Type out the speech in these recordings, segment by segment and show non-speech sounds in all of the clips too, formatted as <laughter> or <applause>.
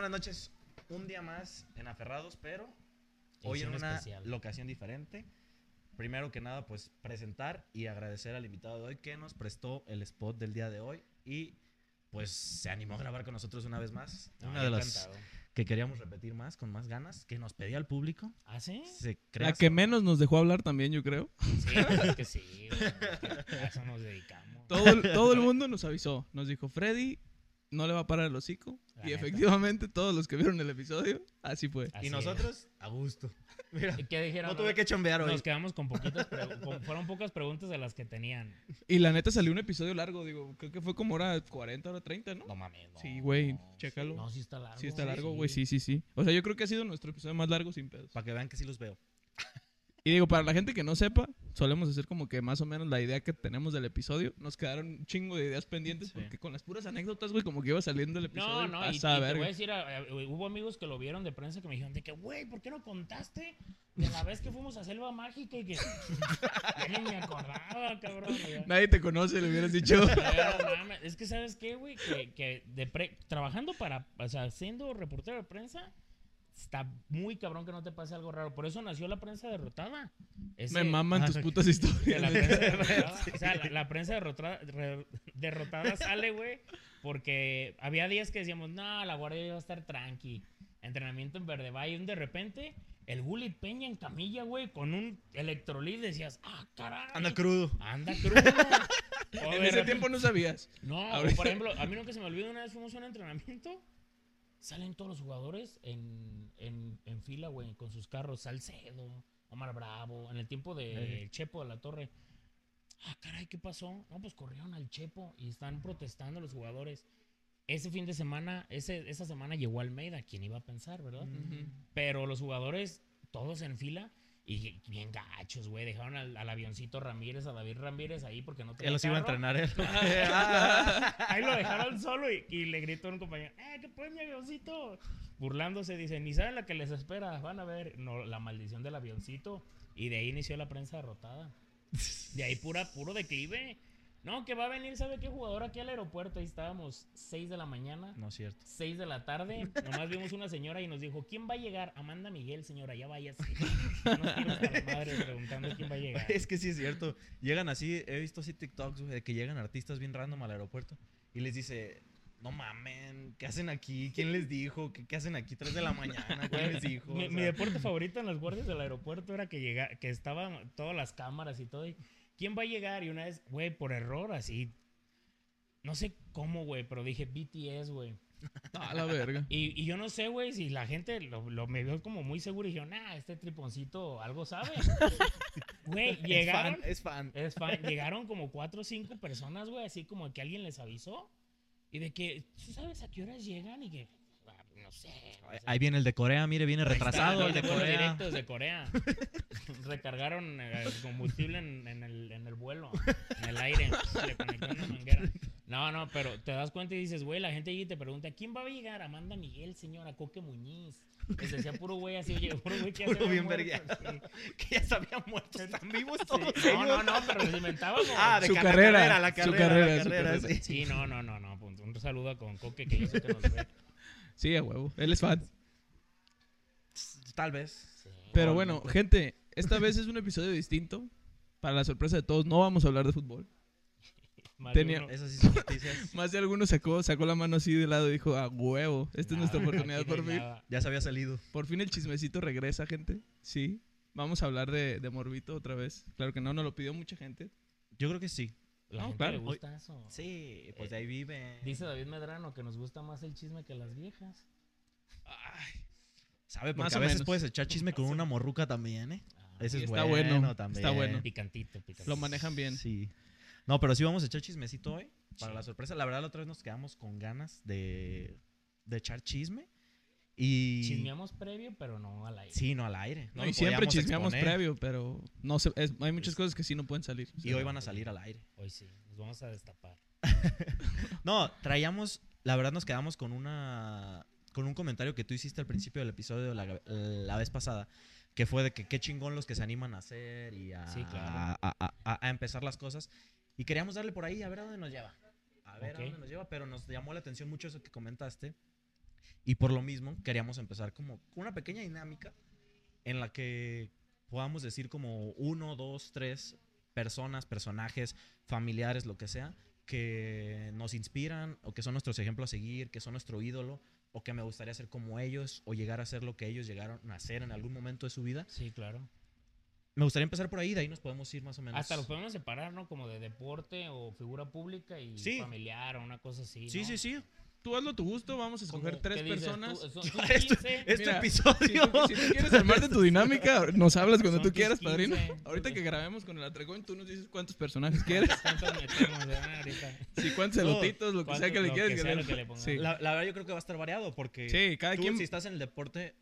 buenas noches. Un día más en Aferrados, pero hoy en una especial. locación diferente. Primero que nada, pues presentar y agradecer al invitado de hoy que nos prestó el spot del día de hoy y pues se animó a grabar con nosotros una vez más. No, una de las que queríamos repetir más, con más ganas, que nos pedía el público. ¿Ah, sí? Se La crea que menos nos dejó hablar también, yo creo. Sí, <laughs> es que sí. A eso nos dedicamos. Todo el mundo nos avisó. Nos dijo, Freddy no le va a parar el hocico. La y neta. efectivamente, todos los que vieron el episodio, así fue. Así Y es. nosotros, a gusto. <laughs> Mira, ¿Y ¿Qué dijeron? no tuve que chambear hoy. Nos quedamos con poquitas con- fueron pocas preguntas de las que tenían. Y la neta salió un episodio largo, digo, creo que fue como hora 40, hora 30, ¿no? No mames. no. Sí, güey, chécalo. No, sí está largo. Sí está largo, güey, sí, sí, sí. O sea, yo creo que ha sido nuestro episodio más largo sin pedos. Para que vean que sí los veo. Y digo, para la gente que no sepa, solemos hacer como que más o menos la idea que tenemos del episodio. Nos quedaron un chingo de ideas pendientes Sí. porque con las puras anécdotas, güey, como que iba saliendo el episodio. No, no, y, y te pasa, voy a decir, a- a- hubo amigos que lo vieron de prensa que me dijeron de que, güey, ¿por qué no contaste de la vez que fuimos a Selva Mágica y que <laughs> ya ni me acordaba, cabrón? Nadie te conoce, le hubieras dicho. Pero, es que, ¿sabes qué, güey? Que, que de pre- trabajando para, o sea, siendo reportero de prensa, está muy cabrón que no te pase algo raro. Por eso nació la prensa derrotada. Ese- Me maman Ah, tus putas historias. la prensa derrotada. <laughs> O sea, la, la prensa derrotada, re- derrotada sale, güey, porque había días que decíamos, no, la guardia iba a estar tranqui. Entrenamiento en Verde Valle. Y de repente, el Gulli Peña en camilla, güey, con un electrolit, decías, ah, caray. Anda crudo. Anda <laughs> crudo. En ese repente- tiempo no sabías. no, por ejemplo, a mí nunca se me olvida una vez fuimos a un entrenamiento. Salen todos los jugadores en, en, en fila, güey, con sus carros. Salcedo, Omar Bravo, en el tiempo de Ey. Chepo de la Torre. Ah, caray, ¿qué pasó? No, pues corrieron al Chepo y están protestando los jugadores. Ese fin de semana, ese, esa semana llegó Almeida, quien iba a pensar, ¿verdad? Pero los jugadores, todos en fila, y bien gachos, güey. Dejaron al, al avioncito Ramírez, a David Ramírez ahí porque no tenía Él los iba a entrenar él. <laughs> Ahí lo dejaron solo y, y le gritó a un compañero, ¡eh, qué pues mi avioncito! Burlándose, dice, ni saben la que les espera, van a ver no, la maldición del avioncito. Y de ahí inició la prensa derrotada. De ahí pura, puro declive. No, que va a venir, ¿sabe qué jugador aquí al aeropuerto? Ahí estábamos, 6 de la mañana, No es cierto. 6 de la tarde. Nomás vimos una señora y nos dijo, ¿quién va a llegar? Amanda Miguel, señora, ya váyase. Nos tiros a la madre preguntando quién va a llegar. Es que sí es cierto. Llegan así, he visto así TikToks, de que llegan artistas bien random al aeropuerto y les dice, no mamen, ¿qué hacen aquí? ¿Quién les dijo? ¿Qué, qué hacen aquí 3 de la mañana? ¿Quién les dijo? Mi, O mi sea, deporte favorito en los guardias del aeropuerto era que llega, que estaban todas las cámaras y todo. Y, ¿Quién va a llegar? Y una vez, güey, por error, así. No sé cómo, güey, pero dije BTS, güey. <laughs> A la verga. Y, y yo no sé, güey, si la gente lo, lo- me vio como muy seguro y dijeron, ah, este triponcito algo sabe. <laughs> Güey, es llegaron. fan, es fan. Es fan. <laughs> Llegaron como cuatro o cinco personas, güey, así como que alguien les avisó. Y de que, ¿tú sabes a qué horas llegan? Y que, "Ah, no sé. no sé". Ahí viene el de Corea, mire, viene retrasado el de Corea. directo desde Corea. <laughs> Recargaron eh, combustible en, en el, en el vuelo, en el aire. Le conectaron una manguera. No, no, pero te das cuenta y dices, güey, la gente y te pregunta, ¿quién va a llegar? Amanda Miguel, señora, Coque Muñiz. Les decía puro güey así, oye, puro güey que ya se Puro había bien muerto, sí. <laughs> Que ya se habían muerto. Están vivos Sí. todos No, no, ellos. no, pero les inventaba como... Ah, de Su la carrera, la su carrera, su carrera, sí. Sí, no, no, no, no. Un saludo con Coque, que yo sé que nos ve. Sí, a huevo. Él es fan. Tal vez. Pero bueno, gente, esta vez es un episodio distinto. Para la sorpresa de todos, no vamos a hablar de fútbol. <laughs> Más de tenía- Esas sí son noticias. <laughs> Más de alguno sacó, sacó la mano así de lado y dijo, a huevo, esta es nuestra Nada, oportunidad por fin. nada. Ya se había salido. Por fin el chismecito regresa, gente. Sí. Vamos a hablar de, de Morbito otra vez. Claro que no, nos lo pidió mucha gente. Yo creo que sí. La No, gente claro. le gusta eso. Sí, pues de ahí vive. Dice David Medrano que nos gusta más el chisme que las viejas. Ay, ¿Sabe? Porque Más a o veces menos. puedes echar chisme con una morruca también, ¿eh? Ah, Ese es está bueno, bueno, también. está bueno. Picantito, picantito. lo manejan bien. Sí. No, pero sí vamos a echar chismecito hoy. Para Sí. la sorpresa. La verdad, la otra vez nos quedamos con ganas de, de echar chisme. Y. Chismeamos previo, pero no al aire. Sí, no al aire. No, lo y siempre chismeamos exponer. previo, pero no se- es- hay muchas cosas que sí no pueden salir. Y hoy van a salir al aire. Hoy sí, nos vamos a destapar. <laughs> No, traíamos. La verdad, nos quedamos con una. Con un comentario que tú hiciste al principio del episodio la, la vez pasada. Que fue de que qué chingón los que se animan a hacer y a, Sí, claro. a, a- a- a empezar las cosas. Y queríamos darle por ahí a ver a dónde nos lleva. A ver Ok. a dónde nos lleva. Pero nos llamó la atención mucho eso que comentaste. Y por lo mismo queríamos empezar como una pequeña dinámica en la que podamos decir como uno, dos, tres personas, personajes, familiares, lo que sea, que nos inspiran o que son nuestros ejemplos a seguir, que son nuestro ídolo o que me gustaría ser como ellos o llegar a ser lo que ellos llegaron a ser en algún momento de su vida. Sí, claro. Me gustaría empezar por ahí, de ahí nos podemos ir más o menos. Hasta los podemos separar, ¿no? Como de deporte o figura pública y Sí. familiar o una cosa así. Sí, ¿no? sí, sí. Tú hazlo a tu gusto, vamos a escoger tres personas. Tú- son- <laughs> Esto, son 15. este Mira, Si episodio. tú, si tú <laughs> quieres armar de tu dinámica, nos hablas cuando Son tú quieras, 15, padrino. Ahorita que grabemos con el Atracón, tú nos dices cuántos personajes quieres. ¿Cuántos metemos, ahorita? Sí, cuántos elotitos, lo que sea que le que que pongamos. Sí. La, la verdad yo creo que va a estar variado porque Sí, cada tú, quien- si estás en el deporte,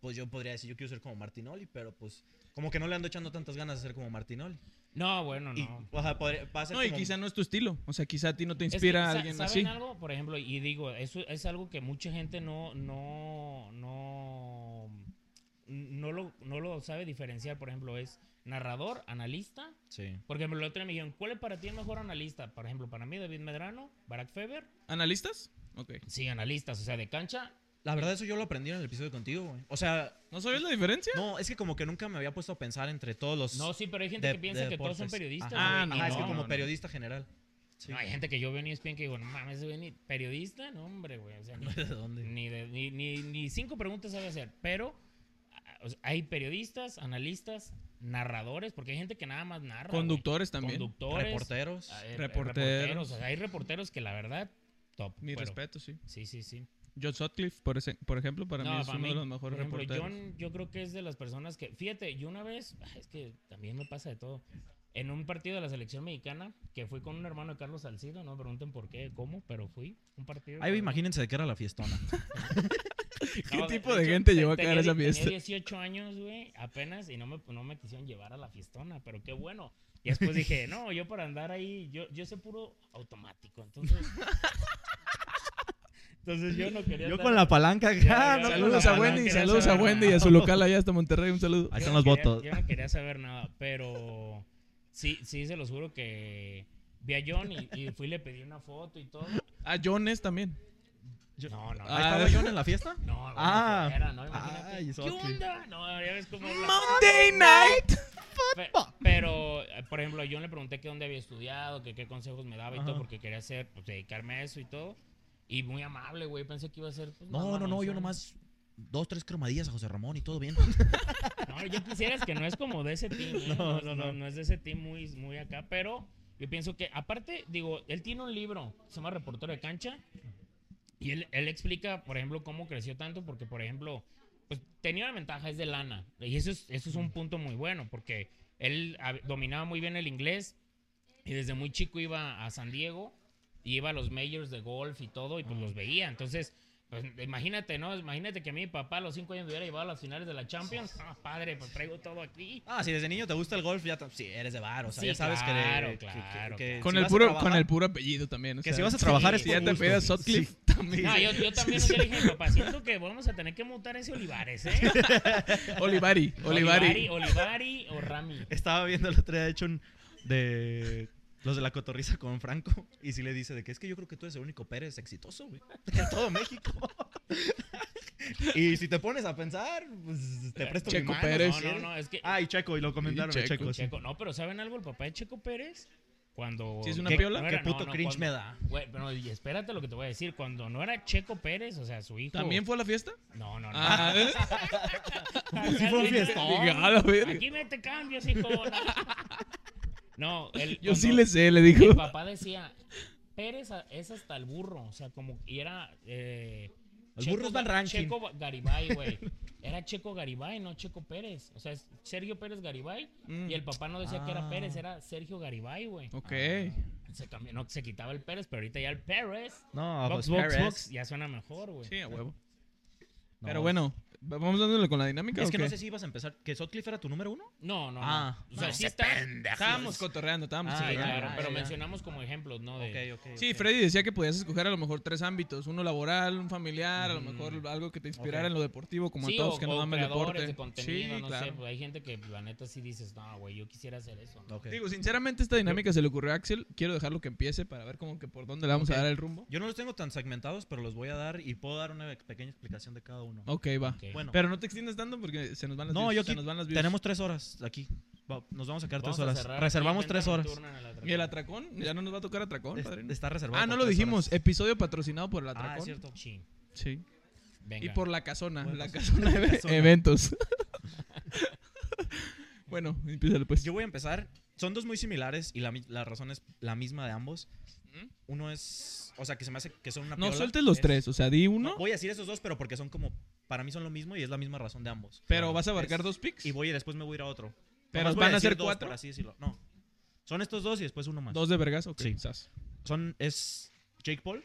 pues yo podría decir yo quiero ser como Martinoli, pero pues como que no le ando echando tantas ganas de ser como Martinoli. No, bueno, no. Y, o sea, podría- va a ser No, y como- quizá no es tu estilo. O sea, quizá a ti no te Es que, inspira sa- alguien ¿saben así. algo? Por ejemplo, y digo, eso es algo que mucha gente no, no, no, no lo, no lo sabe diferenciar. Por ejemplo, es narrador, analista. Sí. Por ejemplo, el otro día me dijeron, ¿cuál es para ti el mejor analista? Por ejemplo, para mí, David Medrano, Barack Feber. ¿Analistas? Ok. Sí, analistas, o sea, de cancha. La verdad eso yo lo aprendí en el episodio contigo, güey. O sea, ¿No sabes la diferencia? no, es que como que nunca me había puesto a pensar entre todos los No, sí, pero hay gente de- que piensa de que todos son periodistas. Ajá, Ah, ajá, es que no, como no. periodista general. Sí. No, hay gente que yo veo en ESPN que digo, no mames, ese güey ni periodista, no, hombre, güey. O sea, ni, <laughs> ¿De dónde? ni, de- ni, ni, ni cinco preguntas sabe hacer. Pero ah, o sea, hay periodistas, analistas, narradores, porque hay gente que nada más narra. güey. Conductores también. Conductores. Reporteros. ah, eh, Reporteros. o sea, hay reporteros que la verdad, top. Mi pero- respeto, sí. Sí, sí, sí. John Sutcliffe, por, ese- por ejemplo, para No, mí es para uno mí, de los mejores por ejemplo, reporteros. John, yo creo que es de las personas que. Fíjate, yo una vez. ay, Es que también me pasa de todo. En un partido de la selección mexicana, que fui con un hermano de Carlos Salcido, no me pregunten por qué, cómo, pero fui. Un partido. Ahí imagínense de qué era la fiestona. <laughs> <laughs> ¿Qué No, tipo de hecho, gente te- llevó a caer a esa fiesta? Tenía 18 años, güey, apenas, y no me, no me quisieron llevar a la fiestona, pero qué bueno. Y después dije, <laughs> no, yo para andar ahí, yo, yo sé puro automático, entonces... entonces yo no quería Yo con la palanca Ya, acá. ya, no. Saludos a la Wendy, saludos a Wendy y a su local allá hasta Monterrey, un saludo. Ahí están los votos. Yo no quería saber nada, pero sí, sí, se los juro que vi a John y, y fui y le pedí una foto y todo. A Jones también. Yo- No, no, ¿Ahí Ah, estaba John en la fiesta? no, bueno, Ah. fuera, no, imagínate. Ay, ¿Qué onda? No, ya ves cómo... Monday night. Pe- Pero, eh, por ejemplo, yo le pregunté que dónde había estudiado, que qué consejos me daba y Ajá. todo, porque quería hacer, pues, dedicarme a eso y todo. Y muy amable, güey. Pensé que iba a ser. pues, No, no, no, yo nomás dos, tres cromadillas a José Ramón y todo bien. <laughs> No, yo quisiera que no es como de ese team. ¿eh? <laughs> No, No, no, no, no. es de ese team muy, muy acá, pero yo pienso que, aparte, digo, él tiene un libro, se llama Reportero de Cancha, y él, él explica, por ejemplo, cómo creció tanto, porque, por ejemplo, pues tenía una ventaja, es de lana, y eso es, eso es un punto muy bueno, porque él dominaba muy bien el inglés, y desde muy chico iba a San Diego, y iba a los majors de golf y todo, y pues los veía, entonces... Pues imagínate, ¿no? Imagínate que a mi papá a los cinco años me hubiera llevado a las finales de la Champions. <laughs> Ah, padre, pues traigo todo aquí. Ah, si desde niño te gusta el golf, ya te- sí, eres de bar, o sea, Sí, ya sabes que- claro, que, que- claro, que Con si el puro, trabajar- con el puro apellido también. o Que sea, si vas a trabajar sí, es Si ya te gusto. también. No, yo, yo también día le dije papá, siento que vamos a tener que mutar ese Olivares, ¿eh? <laughs> Olivari, Olivari. Olivari, Olivari o Rami. Estaba viendo el otro día, de hecho, un- de los de la cotorriza con Franco. Y sí le dice de que es que yo creo que tú eres el único Pérez exitoso, güey. En todo México. y si te pones a pensar, pues te presto Checo mi mano. Pérez. No, si no, no, es que... Ah, y Checo, y lo comentaron de Checo, Checo. sí. Checo, no, pero ¿saben algo? El papá de Checo Pérez, cuando... ¿Sí es una ¿Qué, piola? no qué puto no, no, cringe cuando- me da. Güey, pero y espérate lo que te voy a decir. Cuando no era Checo Pérez, o sea, su hijo... ¿También fue a la fiesta? No, no, no. Ah, ¿eh? <laughs> Sí fue un fiestón. Dije, "A la verga". Aquí mete cambios, hijo. No, el, Yo sí le sé, le Mi dijo. papá decía, Pérez es hasta el burro, o sea, como y era... Eh, El burro es Van Rankin. Checo Garibay, güey. Era Checo Garibay, no Checo Pérez. O sea, es Sergio Pérez Garibay. Mm. Y el papá no decía que era Ah. Pérez, era Sergio Garibay, güey. Ok. Se cambió, no, se quitaba el Pérez, pero ahorita ya el Pérez. No, Vox, pues Vox, Pérez. Vox, ya suena mejor, güey. Sí, a huevo. No, Pero bueno, Vamos dándole con la dinámica. Es o que qué? no sé si ibas a empezar. ¿Que Sutcliffe era tu número uno? No, no, Ah. no. O sea, No, sí está. Estábamos cotorreando, estábamos Ah, Sí, ya, cotorreando. claro, ya, pero mencionamos como ejemplos, ¿no? De. Sí, ok. Freddy decía que podías escoger a lo mejor tres ámbitos, uno laboral, un familiar, a lo Mm. mejor algo que te inspirara en lo deportivo, como sí, todos o, que nos o aman el deporte. de contenido, sí, no claro. sé, pues hay gente que la neta sí dices, no, güey, yo quisiera hacer eso. ¿no? Digo, sinceramente esta dinámica se le ocurrió a Axel, quiero dejarlo que empiece para ver como que por dónde le vamos a dar el rumbo. Yo no los tengo tan segmentados, pero los voy a dar y puedo dar una pequeña explicación de cada uno. Ok, va. Bueno, Pero no te extiendas tanto porque se nos van las No, views, yo se aquí nos van las views. tenemos tres horas aquí. Va, Nos vamos a quedar Vamos tres a horas. cerrar Reservamos tres horas. nocturna en el atracón. ¿Y el atracón? Ya no nos va a tocar atracón, Es- padrino. Está reservado. Ah, no lo tres dijimos. horas. Episodio patrocinado por el Ah, atracón. es cierto. Sí, sí. venga. Y por la casona, Bueno, la pues, casona de <laughs> casona. eventos. <laughs> bueno, empieza pues. Yo voy a empezar. Son dos muy similares y la, mi- la razón es la misma de ambos. Uno es. O sea, que se me hace que son una No piola. sueltes los Es- tres, o sea, di uno, No, voy a decir esos dos, pero porque son como. Para mí son lo mismo y es la misma razón de ambos. pero Claro. vas a abarcar Es- dos picks. Y voy y después me voy a ir a otro. Pero van a decir ser dos, cuatro. Por así decirlo. No. Son estos dos y después uno más. Dos de vergas, ok. Sí. sas. Son. Es Jake Paul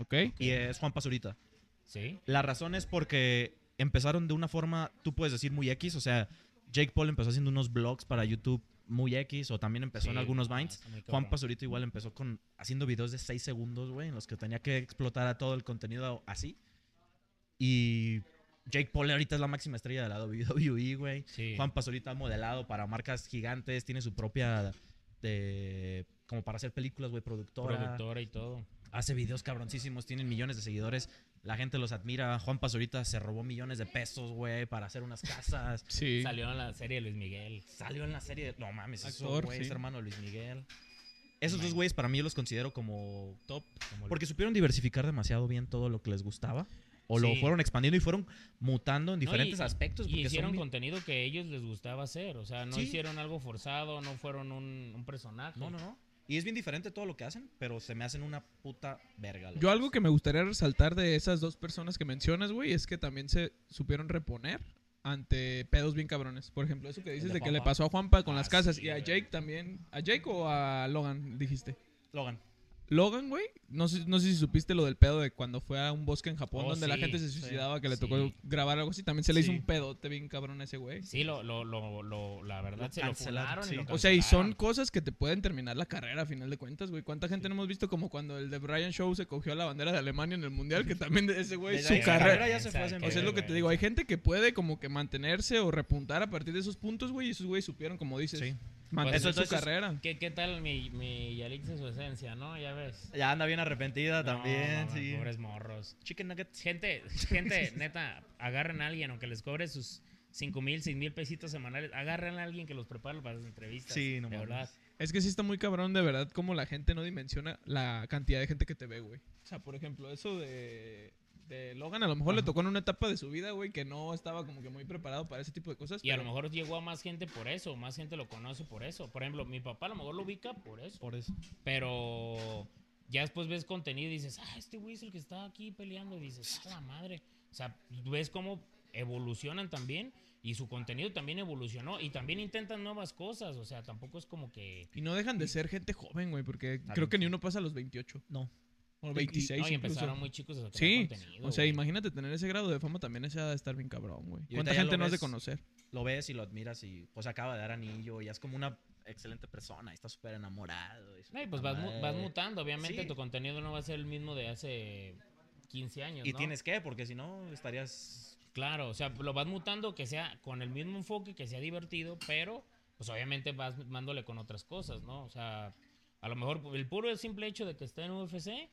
Ok. y es Juan Pazurita. Sí. La razón es porque empezaron de una forma, tú puedes decir muy X, o sea, Jake Paul empezó haciendo unos vlogs para YouTube muy X, o también empezó en algunos no, Vines. Juan cabrón. Pazurito igual empezó con haciendo videos de 6 segundos, güey, en los que tenía que explotar a todo el contenido así. Y Jake Paul ahorita es la máxima estrella de la WWE, güey. Sí. Juan Pazurita ha modelado para marcas gigantes, tiene su propia de como para hacer películas, güey, productora. productora y todo. Hace videos cabroncísimos, tienen millones de seguidores. La gente los admira. Juan Pazurita se robó millones de pesos, güey, para hacer unas casas. <laughs> Sí. Salió en la serie de Luis Miguel. Salió en la serie. de- No mames, eso, Actor, güey, sí. es hermano de Luis Miguel. Esos dos güeyes para mí yo los considero como top. como Porque supieron diversificar demasiado bien todo lo que les gustaba. O lo fueron expandiendo y fueron mutando en No, y- diferentes aspectos. Y son hicieron contenido que a ellos les gustaba hacer. O sea, no Sí. hicieron algo forzado, no fueron un, un personaje. No, no, no. Y es bien diferente todo lo que hacen, pero se me hacen una puta verga. Yo algo que me gustaría resaltar de esas dos personas que mencionas, güey, es que también se supieron reponer ante pedos bien cabrones. Por ejemplo, eso que dices de de, que le pasó a Juanpa con Ah, las casas sí, y a. Jake también. ¿A Jake o a Logan dijiste? Logan. Logan, güey, no sé, no sé si supiste lo del pedo de cuando fue a un bosque en Japón Oh, donde la sí, gente se sí, suicidaba, que le sí. tocó grabar algo así. También se le hizo Sí. un pedote bien cabrón a ese güey. Sí, lo, lo, lo, lo- la verdad Lo se lo cancelaron, funaron sí. y lo O sea, y son cancelaron. cosas que te pueden terminar la carrera a final de cuentas, güey. ¿Cuánta gente no hemos visto como cuando el de Brian Show se cogió la bandera de Alemania en el Mundial? Que también de ese güey, Desde su ahí carrera... ya se fue hace O sea, es lo que te digo, hay gente que puede como que mantenerse o repuntar a partir de esos puntos, güey, y esos güeyes supieron, como dices, Sí. Mantener Eso, su entonces, carrera. ¿Qué, ¿Qué tal mi, mi Yalix en su esencia, no? Ya ves. Ya anda bien arrepentida No, también, mamá, sí. Pobres morros. Chicken nuggets. Gente, gente, <laughs> neta, agarren a alguien, aunque les cobre sus 5 mil, 6 mil pesitos semanales, agarren a alguien que los prepare para las entrevistas. Sí, no de verdad. Es que sí está muy cabrón, de verdad, como la gente no dimensiona la cantidad de gente que te ve, güey. O sea, por ejemplo, eso de, de Logan, a lo mejor le tocó en una etapa de su vida, güey, que no estaba como que muy preparado para ese tipo de cosas. Y a lo mejor llegó a más gente por eso, más gente lo conoce por eso. Por ejemplo, mi papá a lo mejor lo ubica por eso. Por eso. Pero ya después ves contenido y dices, ah, este güey es el que está aquí peleando. Y dices, ah, la madre. O sea, ves cómo evolucionan también y su contenido también evolucionó y también intentan nuevas cosas. O sea, tampoco es como que. Y no dejan de ser gente joven, güey, porque creo que ni uno pasa a los 28. No. O y- 26 no, y incluso. empezaron muy chicos a crear Sí, contenido. o sea, güey. imagínate tener ese grado de fama también ese ha de estar bien cabrón, güey. Y ahorita ¿Cuánta ya gente lo no has de ves- conocer? Lo ves y lo admiras y pues acaba de dar anillo y es como una excelente persona y está súper enamorado. y su No, y pues puta vas, mu- madre. vas mutando. Obviamente Sí. tu contenido no va a ser el mismo de hace 15 años. Y ¿no? tienes que, porque si no estarías... Claro, o sea, lo vas mutando que sea con el mismo enfoque, que sea divertido, pero pues obviamente vas mándole con otras cosas, ¿no? O sea, a lo mejor el puro simple hecho de que esté en UFC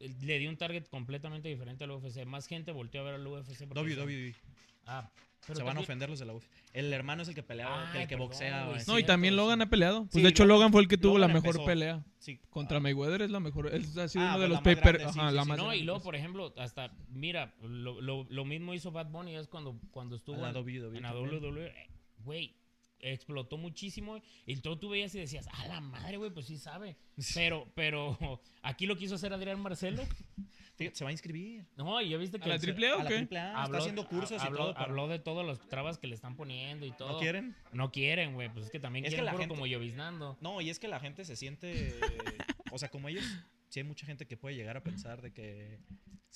le dio un target completamente diferente al UFC. Más gente volteó a ver al UFC. WWE. Ah, pero Se van a ofender los de la UFC. El hermano es el que peleaba, Ay, el que perdón, boxea. No, y también. Logan ha peleado. Pues Sí, de hecho, Logan- Logan fue el que tuvo Logan la mejor empezó. pelea. Sí. Contra Mayweather es la mejor. Es, ha sido Ah, uno pues de la los paper. grande, sí, ajá, sí, la sí. más No, y luego, pues. por ejemplo, hasta, mira, lo, lo- lo mismo hizo Bad Bunny es cuando, cuando estuvo En la en, WWE en la también. WWE. eh, Güey, explotó muchísimo. Y todo tú veías y decías, a la madre, güey, pues sí sabe. Pero, pero, <laughs> aquí lo quiso hacer Adrián Marcelo. Fíjate, se va a inscribir. No, y ya viste que ¿A la triple A o la qué? está haciendo cursos habló, y todo. para- habló de todas las trabas que le están poniendo y todo. ¿No quieren? No quieren, güey. Pues es que también Es que quieren la puro gente- como lloviznando. No, y es que la gente se siente... <laughs> o sea, como ellos... Sí hay mucha gente que puede llegar a pensar de que...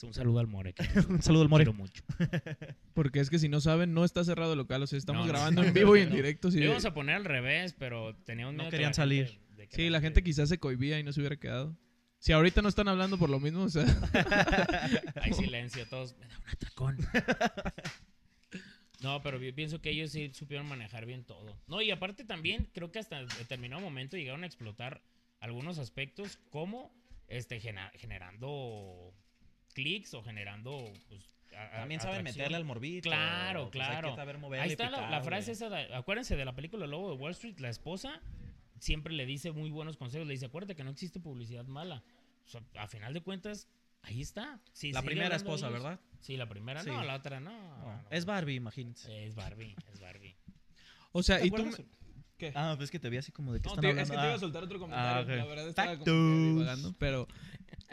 Un saludo al More. que <laughs> Un saludo al More. quiero mucho. <laughs> Porque es que si no saben, no está cerrado el local. O sea, estamos No, grabando no, en vivo y en no. directo. sí, íbamos a poner al revés, pero teníamos No miedo que querían salir. de que Sí, la gente quizás se cohibía y no se hubiera quedado. Si ahorita no están hablando por lo mismo, o sea, <laughs> Hay silencio, todos. Me da un atracón. No, pero yo pienso que ellos sí supieron manejar bien todo. No, y aparte también creo que hasta determinado momento llegaron a explotar algunos aspectos como este generando clics o generando pues, a- También saben atracción. meterle al morbito. Claro, pues hay que claro. saber moverle Ahí está la, frase esa, de- acuérdense de la película El Lobo de Wall Street, la esposa siempre le dice muy buenos consejos, le dice, acuérdate que no existe publicidad mala. O sea, a final de cuentas, ahí está. La primera esposa, ellos- ¿verdad? Sí, la primera Sí. no, la otra no. No, no, es. Barbie, imagínense. Es Barbie, es Barbie. o sea, ¿Te y tú... ¿Qué? Ah, pues es que te vi así como de que No, están hablando. es que te iba a Ah, soltar otro comentario. Ah, ok. La verdad estaba como divagando, pero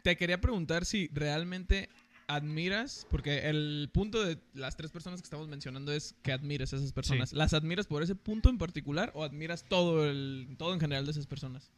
te quería preguntar si realmente admiras, porque el punto de las tres personas que estamos mencionando es que admires a esas personas. ¿Las admiras por ese punto en particular o admiras todo el todo en general de esas personas?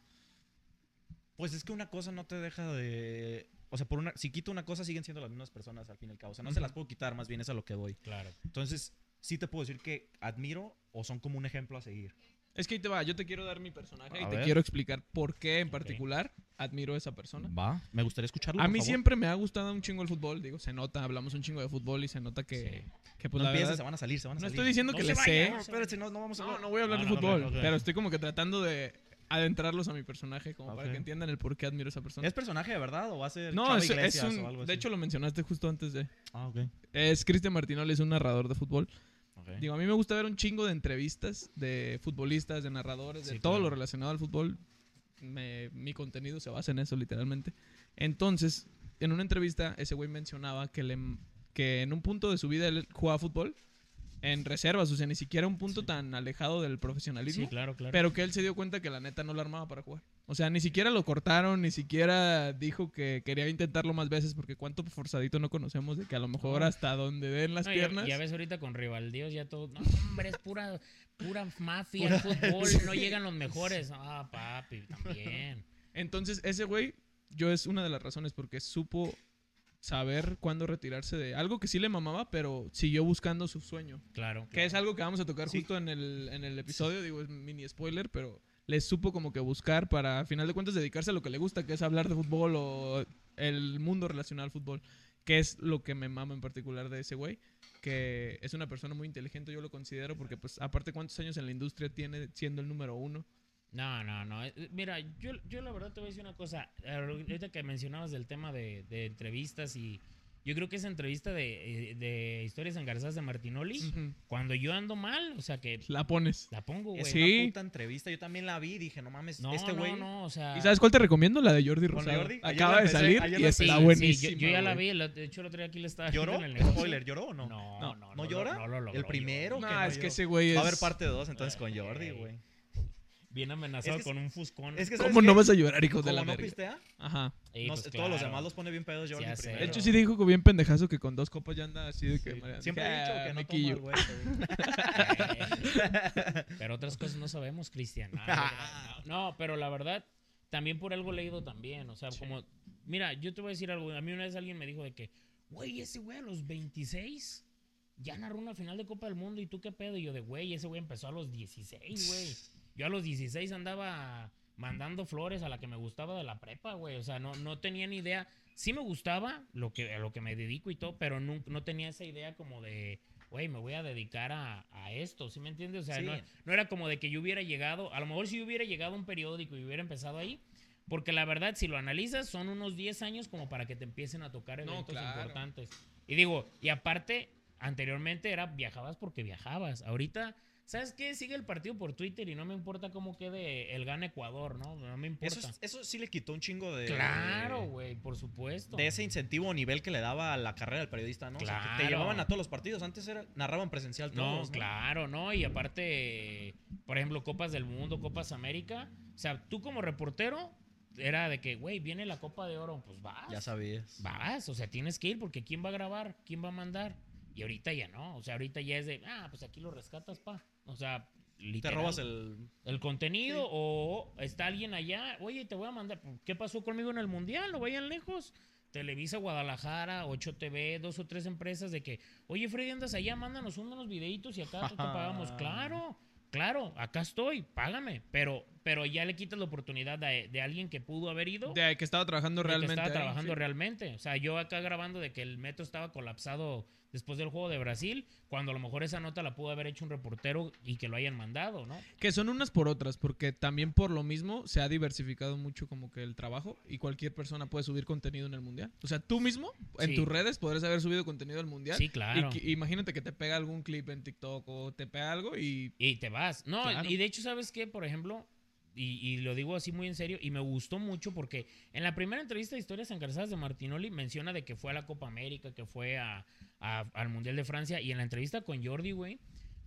Pues es que una cosa no te deja de. O sea, por una, si quito una cosa, siguen siendo las mismas personas al fin y al cabo. O sea, no se las puedo quitar, más bien es a lo que voy. Claro. Entonces, sí te puedo decir que admiro o son como un ejemplo a seguir. Es que ahí te va, yo te quiero dar mi personaje A y te quiero explicar por qué en particular admiro a esa persona. Va, me gustaría escucharlo. A mí favor. siempre me ha gustado un chingo el fútbol, digo, se nota, hablamos un chingo de fútbol y se nota que, que pues no la verdad, se van a salir, se van a no salir. estoy diciendo No que le sé, No, espérense, no, no vamos a no, hablar. no voy a hablar No, de no, fútbol, pero estoy como que tratando de adentrarlos a mi personaje como para que entiendan el por qué admiro a esa persona. ¿Es personaje de verdad o va a ser No, es, es un, o algo así? de hecho lo mencionaste justo antes de, Ah, ok. es Cristian Martinoli, es un narrador de fútbol. Digo, a mí me gusta ver un chingo de entrevistas de futbolistas, de narradores, de todo claro. lo relacionado al fútbol. Me- mi contenido se basa en eso, literalmente. Entonces, en una entrevista, ese güey mencionaba que, le, que en un punto de su vida él jugaba fútbol en reservas, o sea, ni siquiera un punto tan alejado del profesionalismo. Sí, claro, claro. Pero que él se dio cuenta que la neta no lo armaba para jugar. O sea, ni siquiera lo cortaron, ni siquiera dijo que quería intentarlo más veces, porque cuánto forzadito no conocemos de que a lo mejor hasta donde den las No, piernas. Ya, ves ahorita con Rivaldíos ya todo. No, <laughs> hombre, es pura, pura mafia el fútbol. <laughs> No llegan los mejores. Ah, papi, también. Entonces, ese güey, yo es una de las razones porque supo saber cuándo retirarse de algo que sí le mamaba, pero siguió buscando su sueño. Claro. Que es algo que vamos a tocar Sí. justo en el, en el episodio, digo, es mini spoiler, pero le supo como que buscar para, a final de cuentas, dedicarse a lo que le gusta, que es hablar de fútbol o el mundo relacionado al fútbol, que es lo que me mama en particular de ese güey, que es una persona muy inteligente, yo lo considero, porque pues aparte cuántos años en la industria tiene siendo el número uno. No, no, no. Eh, Mira, yo, yo la verdad te voy a decir una cosa. Ahorita que mencionabas del tema de, de entrevistas y yo creo que esa entrevista de, eh, de historias engarzadas de Martinoli, Ujú. cuando yo ando mal, o sea que La pones. la pongo, güey. Es Sí. una puta entrevista. Yo también la vi y dije, no mames, No, este güey. no, no, o sea... ¿Y sabes cuál te recomiendo? La de Jordi Con Rosado. Jordi, Acaba de salir ayer y está Sí, empecé. sí, buenísima. yo, yo ya la vi. la- De hecho, el otro día aquí le estaba ¿Lloró? en el negocio. Spoiler, ¿lloró o no? No, No. no, ¿No llora? No, lo logró, ¿El primero? No, que no es que ese güey es... Va a haber parte 2 entonces con Ay, Jordi, güey. Bien amenazado Es que- con un fuscón. Es que ¿Cómo ¿sabes no qué? vas a llorar, hijos de la no verga? pistea, Ajá. Sí, no pues todos los demás los pone bien pedos sé. primero. De hecho, sí dijo bien pendejazo que con dos copas ya anda así de que... Sí. Siempre he dicho "Ah, que no me toma quillo". el güey. güey. <laughs> Pero otras cosas no sabemos, Cristian. <laughs> Ah, No, no, pero la verdad, también por algo leído también. O sea, como, mira, yo te voy a decir algo. A mí una vez alguien me dijo de que, güey, ese güey a los 26 ya narró una final de Copa del Mundo y tú qué pedo. Y yo de, güey, ese güey empezó a los 16, güey. Yo a los 16 andaba mandando flores a la que me gustaba de la prepa, güey. O sea, no, no tenía ni idea. Sí me gustaba lo que, a lo que me dedico y todo, pero no, no tenía esa idea como de, güey, me voy a dedicar a, a esto, ¿sí me entiendes? O sea, Sí. no, no era como de que yo hubiera llegado, a lo mejor si yo hubiera llegado a un periódico y hubiera empezado ahí, porque la verdad, si lo analizas, son unos 10 años como para que te empiecen a tocar No, eventos claro. importantes. Y digo, y aparte, anteriormente era viajabas porque viajabas. Ahorita, ¿sabes qué? Sigue el partido por Twitter y no me importa cómo quede el gana Ecuador, ¿no? No me importa. Eso, es- eso sí le quitó un chingo de. claro, güey, por supuesto. De ese incentivo o nivel que le daba a la carrera del periodista, ¿no? O sea, que te Claro. llevaban a todos los partidos. Antes era, narraban presencial No, todos. claro, no. Y aparte, por ejemplo, Copas del Mundo, Copas América. O sea, tú como reportero, era de que, güey, viene la Copa de Oro, pues vas. Ya sabías. Vas, o sea, tienes que ir porque ¿quién va a grabar? ¿Quién va a mandar? Y ahorita ya no, o sea, ahorita ya es de, ah, pues aquí lo rescatas, pa. O sea, Te robas el. el contenido Sí. o está alguien allá, oye, te voy a mandar, ¿qué pasó conmigo en el mundial? No vayan lejos. Televisa Guadalajara, 8 TV, dos o tres empresas de que, oye Freddy, andas allá, mándanos unos videitos y acá te <laughs> pagamos. Claro, claro, acá estoy, págame. Pero, pero ya le quitas la oportunidad de, de alguien que pudo haber ido. De que estaba trabajando de que realmente. estaba ahí, trabajando sí. realmente. O sea, yo acá grabando de que el metro estaba colapsado después del juego de Brasil, cuando a lo mejor esa nota la pudo haber hecho un reportero y que lo hayan mandado, ¿no? Que son unas por otras, porque también por lo mismo se ha diversificado mucho como que el trabajo y cualquier persona puede subir contenido en el mundial. O sea, tú mismo en Sí. tus redes podrás haber subido contenido al mundial. Sí, claro. Y que- imagínate que te pega algún clip en TikTok o te pega algo y Y te vas. No, Claro. y de hecho, ¿sabes qué? Por ejemplo, y, y lo digo así muy en serio, y me gustó mucho porque en la primera entrevista de Historias Encarzadas de Martinoli menciona de que fue a la Copa América, que fue a, a- al Mundial de Francia, y en la entrevista con Jordi, güey,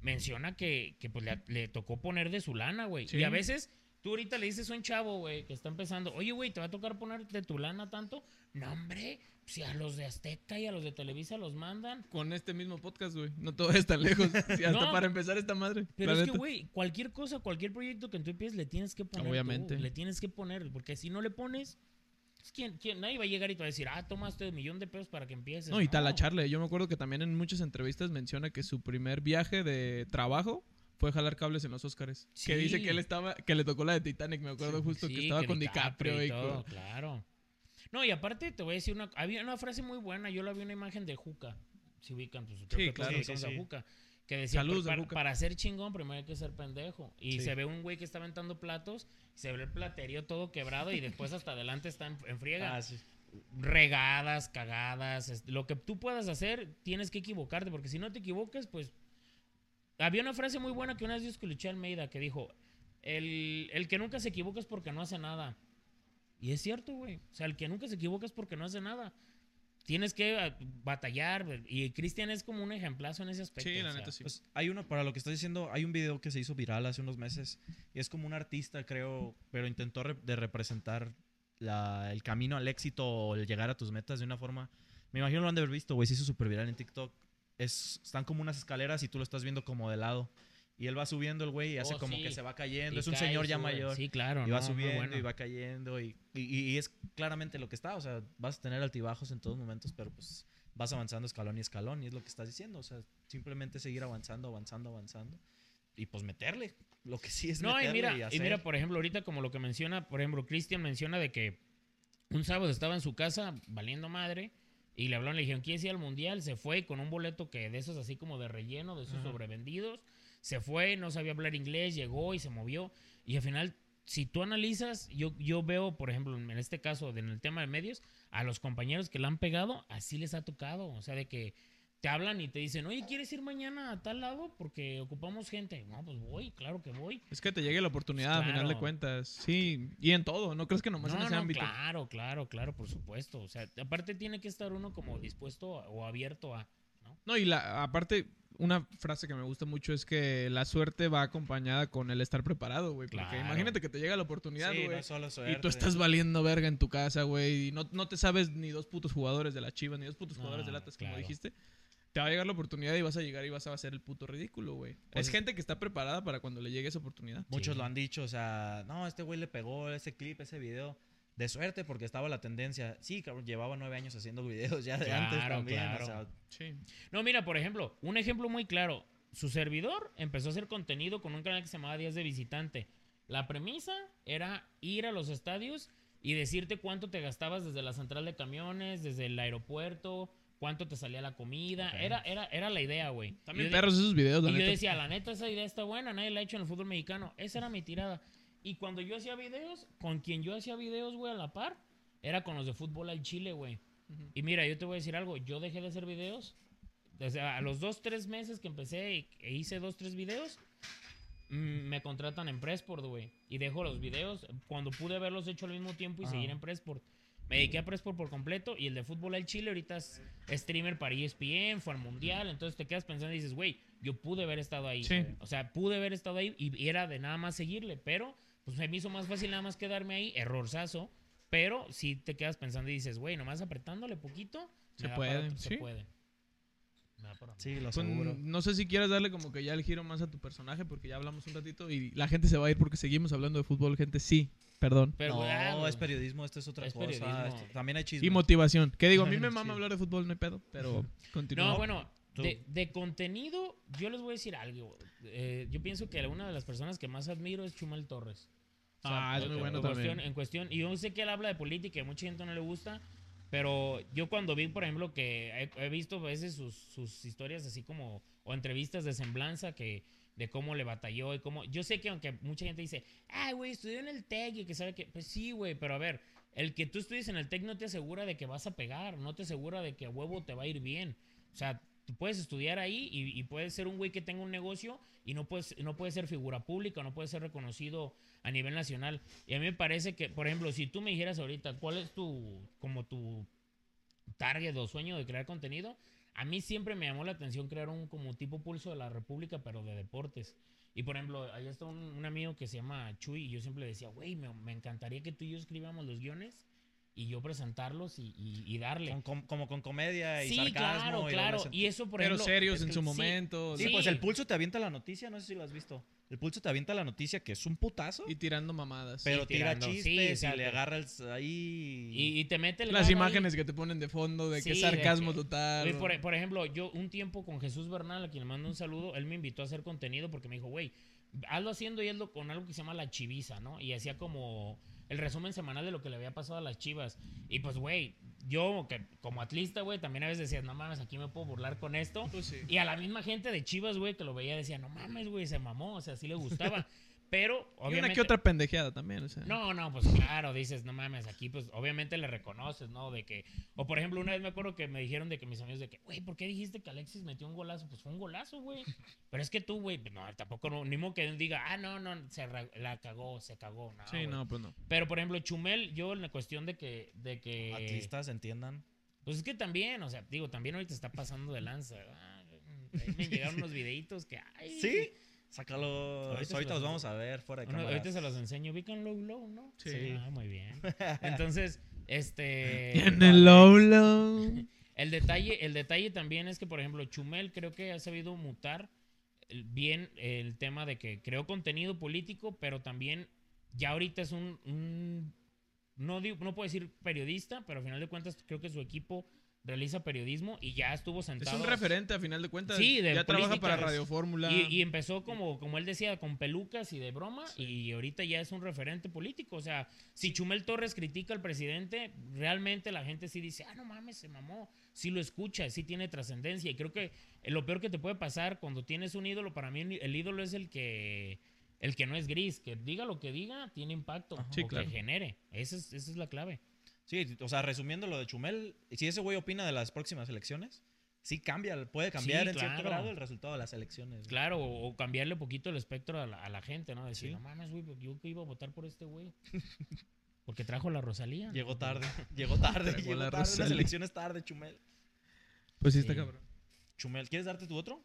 menciona que, que, pues le, le tocó poner de su lana, güey. Sí. Y a veces tú ahorita le dices a un chavo, güey, que está empezando, oye, güey, ¿te va a tocar poner de tu lana tanto? No, hombre, si a los de Azteca y a los de Televisa los mandan. con este mismo podcast, güey. No te vayas tan lejos. <laughs> Hasta No. para empezar esta madre. Pero la es que, güey, cualquier cosa, cualquier proyecto que tú empieces, le tienes que poner. tú, Obviamente. le tienes que poner, porque si no le pones, pues, ¿quién, quién? nadie va a llegar y te va a decir, ah, toma este millón de pesos para que empieces. No, y tal a Charlie. Yo me acuerdo que también en muchas entrevistas menciona que su primer viaje de trabajo fue jalar cables en los Oscars. Sí. Que dice que él estaba, que le tocó la de Titanic, me acuerdo justo que estaba con DiCaprio y, todo, con- Claro. No, y aparte te voy a decir una, había una frase muy buena, yo la vi una imagen de Juca, si ubican, pues creo Sí, que claro. Sí, a sí, sí. Juca, que decía, para, para ser chingón primero hay que ser pendejo, y se ve un güey que está aventando platos, se ve el platerío todo quebrado y después hasta adelante está en, en friega. Ah, sí. regadas, cagadas, lo que tú puedas hacer, tienes que equivocarte, porque si no te equivocas, pues... Había una frase muy buena que una vez yo escuché a Almeida que dijo, el, el que nunca se equivoca es porque no hace nada. Y es cierto, güey. O sea, el que nunca se equivoca es porque no hace nada. Tienes que ah, batallar, y Cristian es como un ejemplazo en ese aspecto. Sí, la o sea, neta sí. Pues hay uno, para lo que estás diciendo, hay un video que se hizo viral hace unos meses y es como un artista, creo, pero intentó re- de representar la- el camino al éxito o el llegar a tus metas de una forma. Me imagino lo han de haber visto, güey, se hizo súper viral en TikTok. Es, están como unas escaleras y tú lo estás viendo como de lado. Y él va subiendo el güey y hace Oh, como sí. que se va cayendo. y es un cae, señor ya sube. mayor. Sí, claro. y va no, subiendo bueno. y va cayendo y, y- y es claramente lo que está, o sea, vas a tener altibajos en todos momentos, pero pues vas avanzando escalón y escalón y es lo que estás diciendo, o sea, simplemente seguir avanzando, avanzando, avanzando y pues meterle, lo que sí es No, y mira, y mira, por ejemplo, ahorita como lo que menciona, por ejemplo, Cristian menciona de que un sábado estaba en su casa valiendo madre y le hablaron, le dijeron, ¿quieres ir al mundial? Se fue con un boleto que de esos así como de relleno, de esos Ajá. sobrevendidos. Se fue, no sabía hablar inglés, llegó y se movió. Y al final, si tú analizas, yo, yo veo, por ejemplo, en este caso, en el tema de medios, a los compañeros que le han pegado, así les ha tocado. O sea, de que te hablan y te dicen, oye, ¿quieres ir mañana a tal lado? Porque ocupamos gente. No, pues voy, claro que voy. Es que te llegue la oportunidad a final de cuentas. Sí, y en todo. No crees que nomás en No, ese no, ámbito. claro, claro, claro, por supuesto. O sea, aparte tiene que estar uno como dispuesto o abierto a. ¿no? Y la, aparte, una frase que me gusta mucho es que la suerte va acompañada con el estar preparado, güey. Porque Claro. imagínate que te llega la oportunidad, Sí, güey. no solo y tú estás valiendo verga en tu casa, güey. Y no, no te sabes ni dos putos jugadores de la Chivas, ni dos putos jugadores de Latas, como dijiste. Te va a llegar la oportunidad y vas a llegar y vas a hacer el puto ridículo, güey. Pues- es gente que está preparada para cuando le llegue esa oportunidad. Muchos Sí. lo han dicho, o sea, no, este güey le pegó ese clip, ese video. De suerte porque estaba la tendencia. Sí, cabrón, llevaba nueve años haciendo videos ya de antes Claro, también. claro. O sea, Sí. No, mira, por ejemplo, un ejemplo muy claro. Su servidor empezó a hacer contenido con un canal que se llamaba Días de Visitante. La premisa era ir a los estadios y decirte cuánto te gastabas desde la central de camiones, desde el aeropuerto, cuánto te salía la comida. Ok. Era, era, era la idea, güey. También yo de- perros esos videos, la Y yo neta. decía, la neta, esa idea está buena, nadie la ha hecho en el fútbol mexicano. Esa era mi tirada. Y cuando yo hacía videos, con quien yo hacía videos, güey, a la par, era con los de fútbol al Chile, güey. Ujú. Y mira, yo te voy a decir algo, yo dejé de hacer videos. A los dos, tres meses que empecé e hice dos, tres videos, mm, me contratan en Pressport, güey. Y dejo los videos cuando pude haberlos hecho al mismo tiempo y Ajá. seguir en Pressport. Me dediqué a Pressport por completo y el de fútbol al Chile ahorita es streamer para ESPN, fue al Mundial, entonces te quedas pensando y dices, güey, yo pude haber estado ahí. Sí. O sea, pude haber estado ahí y era de nada más seguirle, pero pues se me hizo más fácil nada más quedarme ahí, errorzazo. Pero si te quedas pensando y dices, güey, nomás apretándole poquito, Se puede, otro, sí. se puede. Sí, lo Pues, no sé si quieres darle como que ya el giro más a tu personaje, porque ya hablamos un ratito y la gente se va a ir porque seguimos hablando de fútbol, gente. Sí, perdón. Pero, no, ah, es periodismo, esto es otra Es cosa. periodismo. esto- también hay chisme. Y motivación. Que digo, a mí me mama hablar de fútbol, no hay pedo, pero continúa. No, bueno, de, de contenido, yo les voy a decir algo. Eh, yo pienso que una de las personas que más admiro es Chumel Torres. O sea, Ah, es en- muy en bueno cuestión, también. En cuestión, y yo sé que él habla de política y mucha gente no le gusta, pero yo cuando vi, por ejemplo, que he, he visto a veces sus, sus historias así como, o entrevistas de semblanza que de cómo le batalló y cómo... Yo sé que aunque mucha gente dice, ay, güey, estudió en el TEC y que sabe que... Pues sí, güey, pero a ver, el que tú estudies en el TEC no te asegura de que vas a pegar, no te asegura de que a huevo te va a ir bien. O sea, tú puedes estudiar ahí y, y puedes ser un güey que tenga un negocio y no puedes, no puedes ser figura pública, no puedes ser reconocido a nivel nacional. Y a mí me parece que, por ejemplo, si tú me dijeras ahorita cuál es tu, como tu target o sueño de crear contenido, a mí siempre me llamó la atención crear un como tipo pulso de la República, pero de deportes. Y por ejemplo, ahí está un, un amigo que se llama Chuy y yo siempre le decía, güey, me, me encantaría que tú y yo escribamos los guiones y yo presentarlos y, y- y darle. Con- com- como con comedia y sí, sarcasmo. claro, y claro. Y eso, por pero ejemplo... serios es en que- su sí, momento. Sí, Sí. pues el pulso te avienta la noticia, no sé si lo has visto. El pulso te avienta la noticia que es un putazo, Y tirando mamadas. pero tira tirando. Sí, chistes y exacto. le agarra el, ahí. Y, y te mete el Las ahí. imágenes que te ponen de fondo de que Sí, de sarcasmo que- total. Por, por ejemplo, yo un tiempo con Jesús Bernal, a quien le mando un saludo, él me invitó a hacer contenido porque me dijo, güey, hazlo haciendo y hazlo con algo que se llama la chiviza, ¿no? Y hacía como el resumen semanal de lo que le había pasado a las chivas. Y pues, güey, yo que como atlista, güey, también a veces decía, no mames, aquí me puedo burlar con esto. Pues sí. Y a la misma gente de Chivas, güey, que lo veía, decía, no mames, güey, se mamó, o sea, sí le gustaba. <laughs> Pero, Y obviamente... una que otra pendejeada también, o sea. No, no, pues claro, dices, no mames, aquí pues obviamente le reconoces, ¿no? De que, o por ejemplo, una vez me acuerdo que me dijeron de que mis amigos de que, güey, ¿por qué dijiste que Alexis metió un golazo? Pues fue un golazo, güey. <laughs> Pero es que tú, güey, no, tampoco, no, ni modo que diga, ah, no, no, se la cagó, se cagó, no. Sí, no, pues no. Pero por ejemplo, Chumel, yo en la cuestión de que, de que, Atlistas entiendan. pues es que también, o sea, digo, también ahorita está pasando de lanza, ¿verdad? Ahí me <laughs> llegaron unos videitos que, ay. ¿Sí? Sácalo. Ahorita Ahorita, los los vamos a ver fuera de Bueno, cámara. ahorita se los enseño. Ubican Low Low, ¿no? Sí. Ah, muy bien. <laughs> Entonces, este. En el low low. <laughs> El detalle, el detalle también es que, por ejemplo, Chumel creo que ha sabido mutar bien el tema de que creó contenido político, pero también ya ahorita es un, un- no digo, no puedo decir periodista, pero al final de cuentas creo que su equipo realiza periodismo y ya estuvo Es sentado. un referente a final de cuentas. Sí, de ya trabaja para es- Radio Fórmula. Y, y empezó como, como él decía, con pelucas y de broma, y ahorita ya es un referente político. O sea, si Chumel Torres critica al presidente, realmente la gente sí dice, ah, no mames, se mamó. Sí lo escucha, sí tiene trascendencia. Y creo que eh, lo peor que te puede pasar cuando tienes un ídolo, para mí el ídolo es el que el que no es gris, que diga lo que diga, tiene impacto, Sí, o claro. que genere. Esa es, esa es la clave. Sí, o sea, resumiendo lo de Chumel, si ese güey opina de las próximas elecciones, sí cambia, puede cambiar Sí, en cierto grado el resultado de las elecciones. güey. Claro, o, o cambiarle un poquito el espectro a la, a la gente, ¿no? Decir, Sí. no mames, güey, pues yo que iba a votar por este güey. <laughs> Porque trajo la Rosalía. Llegó tarde, <laughs> llegó tarde, Trajo llegó la tarde. Las Rosalía. elecciones tarde, Chumel. Pues sí, está cabrón. Chumel, ¿quieres darte tu otro?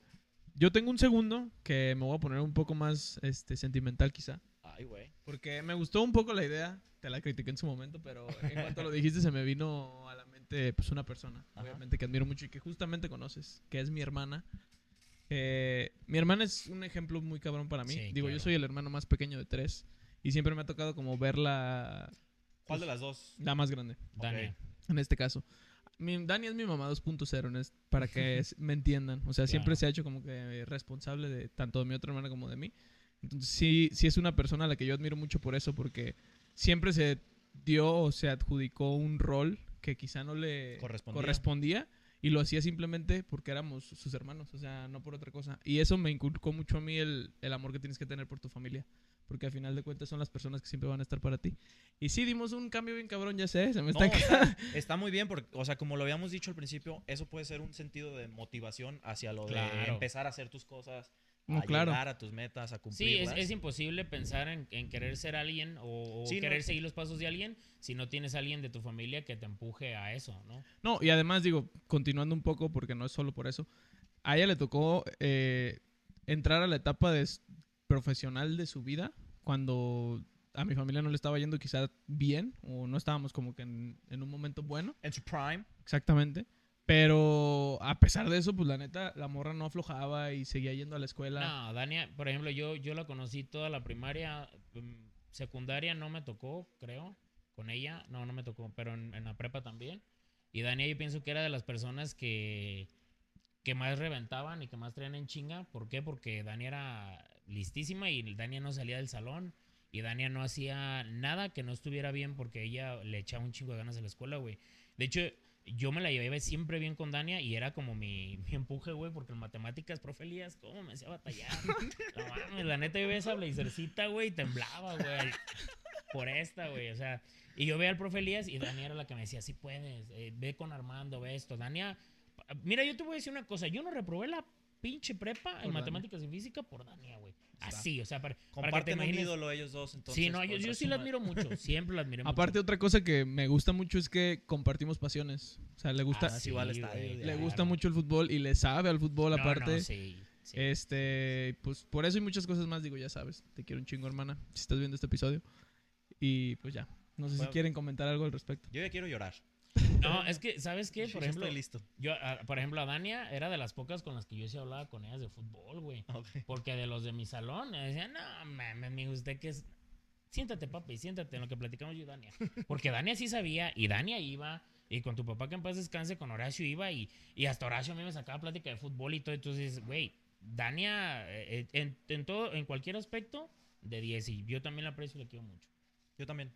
Yo tengo un segundo que me voy a poner un poco más este, sentimental quizá. Ay, güey. Porque me gustó un poco la idea. Te la critiqué en su momento, pero en cuanto lo dijiste se me vino a la mente pues una persona, Ajá. obviamente que admiro mucho y que justamente conoces, que es mi hermana. Eh, mi hermana es un ejemplo muy cabrón para mí. Sí, Digo, yo claro. soy el hermano más pequeño de tres y siempre me ha tocado como verla ¿Cuál de las dos? la más grande, Dani. En este caso. Mi, Dani es mi mamá 2.0, en es- para que <laughs> es- me entiendan. O sea, siempre Claro. se ha hecho como que responsable de tanto de mi otra hermana como de mí. Entonces, sí, sí es una persona a la que yo admiro mucho por eso, porque siempre se dio o se adjudicó un rol que quizá no le Correspondía. correspondía y lo hacía simplemente porque éramos sus hermanos, o sea, no por otra cosa. Y eso me inculcó mucho a mí el, el amor que tienes que tener por tu familia, porque al final de cuentas son las personas que siempre van a estar para ti. Y sí, dimos un cambio bien cabrón, ya sé, se me No, está... está, <laughs> está muy bien porque, o sea, como lo habíamos dicho al principio, eso puede ser un sentido de motivación hacia lo de empezar a hacer tus cosas, No, a claro. llegar a tus metas, a Sí, es, es imposible pensar en, en querer ser alguien o, o Sí, no. querer seguir los pasos de alguien si no tienes a alguien de tu familia que te empuje a eso, ¿no? No, y además digo, continuando un poco, porque no es solo por eso, a ella le tocó eh, entrar a la etapa de profesional de su vida cuando a mi familia no le estaba yendo quizá bien o no estábamos como que en, en un momento bueno, En su prime. exactamente. Pero a pesar de eso, pues la neta, la morra no aflojaba y seguía yendo a la escuela. No, Dania, por ejemplo, yo, yo la conocí toda la primaria, mm, secundaria no me tocó, creo, con ella, no, no me tocó, pero en, la prepa también. Y Dania yo pienso que era de las personas que, que más reventaban y que más traían en chinga. ¿Por qué? Porque Dania era listísima y Dania no salía del salón. Y Dania no hacía nada que no estuviera bien porque ella le echaba un chingo de ganas a la escuela, güey. De hecho, yo me la llevé siempre bien con Dania y era como mi, mi empuje, güey, porque en matemáticas, profe Elías, ¿cómo me hacía batallar? <laughs> No mames, la neta, yo veía esa blazercita, güey, y temblaba, güey, por esta, güey, o sea, y yo veía al profe Elías y Dania era la que me decía, sí puedes, eh, ve con Armando, ve esto. Dania, mira, yo te voy a decir una cosa, yo no reprobé la pinche prepa en Dania. matemáticas y física por Dania, güey. Así, o sea, para, para que te Comparten un imagines. ídolo ellos dos, entonces. Sí, no, yo, yo sí resuma- admiro mucho, <laughs> siempre la admiré mucho. Aparte, otra cosa que me gusta mucho es que compartimos pasiones. O sea, le gusta, Ah, sí, le gusta mucho el fútbol y le sabe al fútbol No, no, aparte. sí, sí. Este, pues por eso y muchas cosas más, digo, ya sabes. Te quiero un chingo, hermana, si estás viendo este episodio. Y pues ya. No sé si quieren comentar algo al respecto. Yo ya quiero llorar. No, es que, ¿sabes qué? Por sí ejemplo, estoy listo. yo, ah, por ejemplo, a Dania era de las pocas con las que yo sí hablaba con ellas de fútbol, güey. Ok. Porque de los de mi salón decían, no, mames, mijo, usted que es... Siéntate, papi, siéntate en lo que platicamos yo y Dania. <laughs> Porque Dania sí sabía y Dania iba. Y con tu papá que en paz descanse, con Horacio iba. Y, y hasta Horacio a mí me sacaba plática de fútbol y todo. Entonces, güey, Dania eh, en, en todo, en cualquier aspecto, de 10. Y yo también la aprecio y la quiero mucho. Yo también.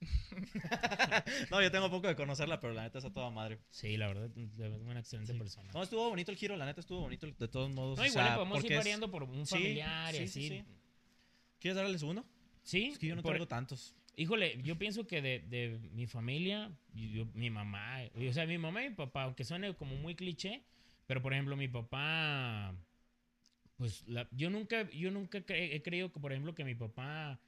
<laughs> no, yo tengo poco de conocerla, pero la neta es a toda madre. Sí, la verdad, es una excelente Sí. persona. No, estuvo bonito el giro, la neta estuvo bonito de todos modos. No, o igual sea, le podemos ir es- variando por un Sí, familiar y sí, así. sí. ¿Quieres darle el segundo? Sí, Es que yo no por- traigo tantos. Híjole, yo pienso que de, de mi familia, yo- mi mamá, o sea, mi mamá y mi papá, aunque suene como muy cliché, pero por ejemplo, mi papá, pues la- yo nunca, yo nunca cre- he creído que, por ejemplo, que mi papá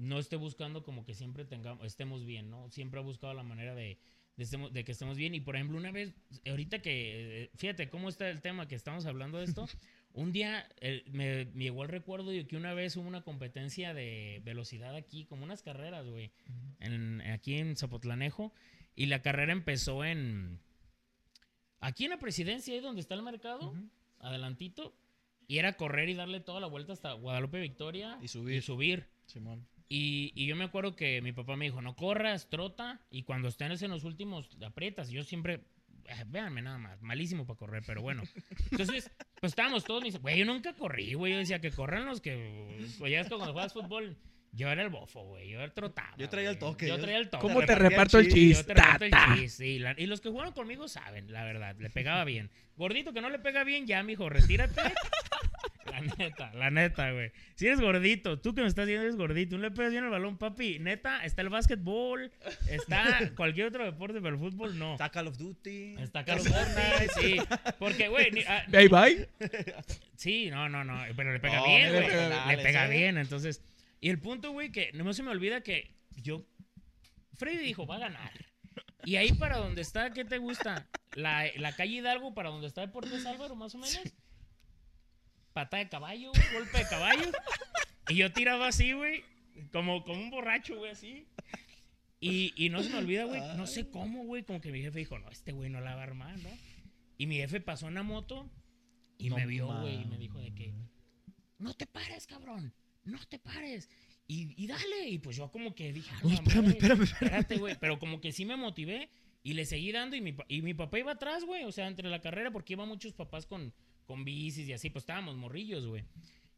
no esté buscando como que siempre tengamos, estemos bien, ¿no? Siempre ha buscado la manera de, de, estemos- de que estemos bien. Y por ejemplo, una vez, ahorita que, eh, fíjate cómo está el tema que estamos hablando de esto, <laughs> un día eh, me, me llegó el recuerdo de que una vez hubo una competencia de velocidad aquí, como unas carreras, güey, en, aquí en Zapotlanejo, y la carrera empezó en... Aquí en la presidencia, ahí donde está el mercado, adelantito, y era correr y darle toda la vuelta hasta Guadalupe Victoria Y subir. Y subir. Simón. Y, y yo me acuerdo que mi papá me dijo, no corras, trota, y cuando estés en los últimos aprietas. Yo siempre, eh, véanme nada más, malísimo para correr, pero bueno. Entonces, pues estábamos todos, me dice, güey, yo nunca corrí, güey. Yo decía que corran los que, güey, ya es que cuando juegas fútbol, yo era el bofo, güey, yo era trotaba. Yo traía el toque, Yo yo- traía el toque. ¿Cómo te reparto el chis? Yo te reparto el chis, sí, la- y los que jugaron conmigo saben, la verdad, le pegaba bien. Gordito que no le pega bien, ya, mijo, retírate. La neta, la neta, güey. Si eres gordito, tú que me estás viendo eres gordito, no le pegas bien el balón, papi. Neta, está el básquetbol, está <laughs> cualquier otro deporte, pero el fútbol no. Está Call of Duty. Está Carlos Fortnite, sí. Porque, güey, ni- ah, Bye bye. Sí, no, no, no, pero le pega No, bien, güey. Le pega ¿eh? bien, entonces. Y el punto, güey, que no se me olvida que yo. Freddy dijo, va a ganar. Y ahí para donde está, ¿qué te gusta? La, la calle Hidalgo, para donde está Deportes Álvaro, más o menos. Pata de caballo, güey, golpe de caballo. Y yo tiraba así, güey, como, como un borracho, güey, así. Y, y no se me olvida, güey, no sé cómo, güey, como que mi jefe dijo, no, este güey no la va a armar, ¿no? Y mi jefe pasó en la moto y No me vio, güey, y me dijo de que, no te pares, cabrón, no te pares. Y, y dale, y pues yo como que dije, "A No, la espérame, madre, espérame, espérate, güey. Pero como que sí me motivé y le seguí dando y mi, y mi papá iba atrás, güey. O sea, entre la carrera, porque iban muchos papás con, con bicis y así, pues estábamos morrillos, güey.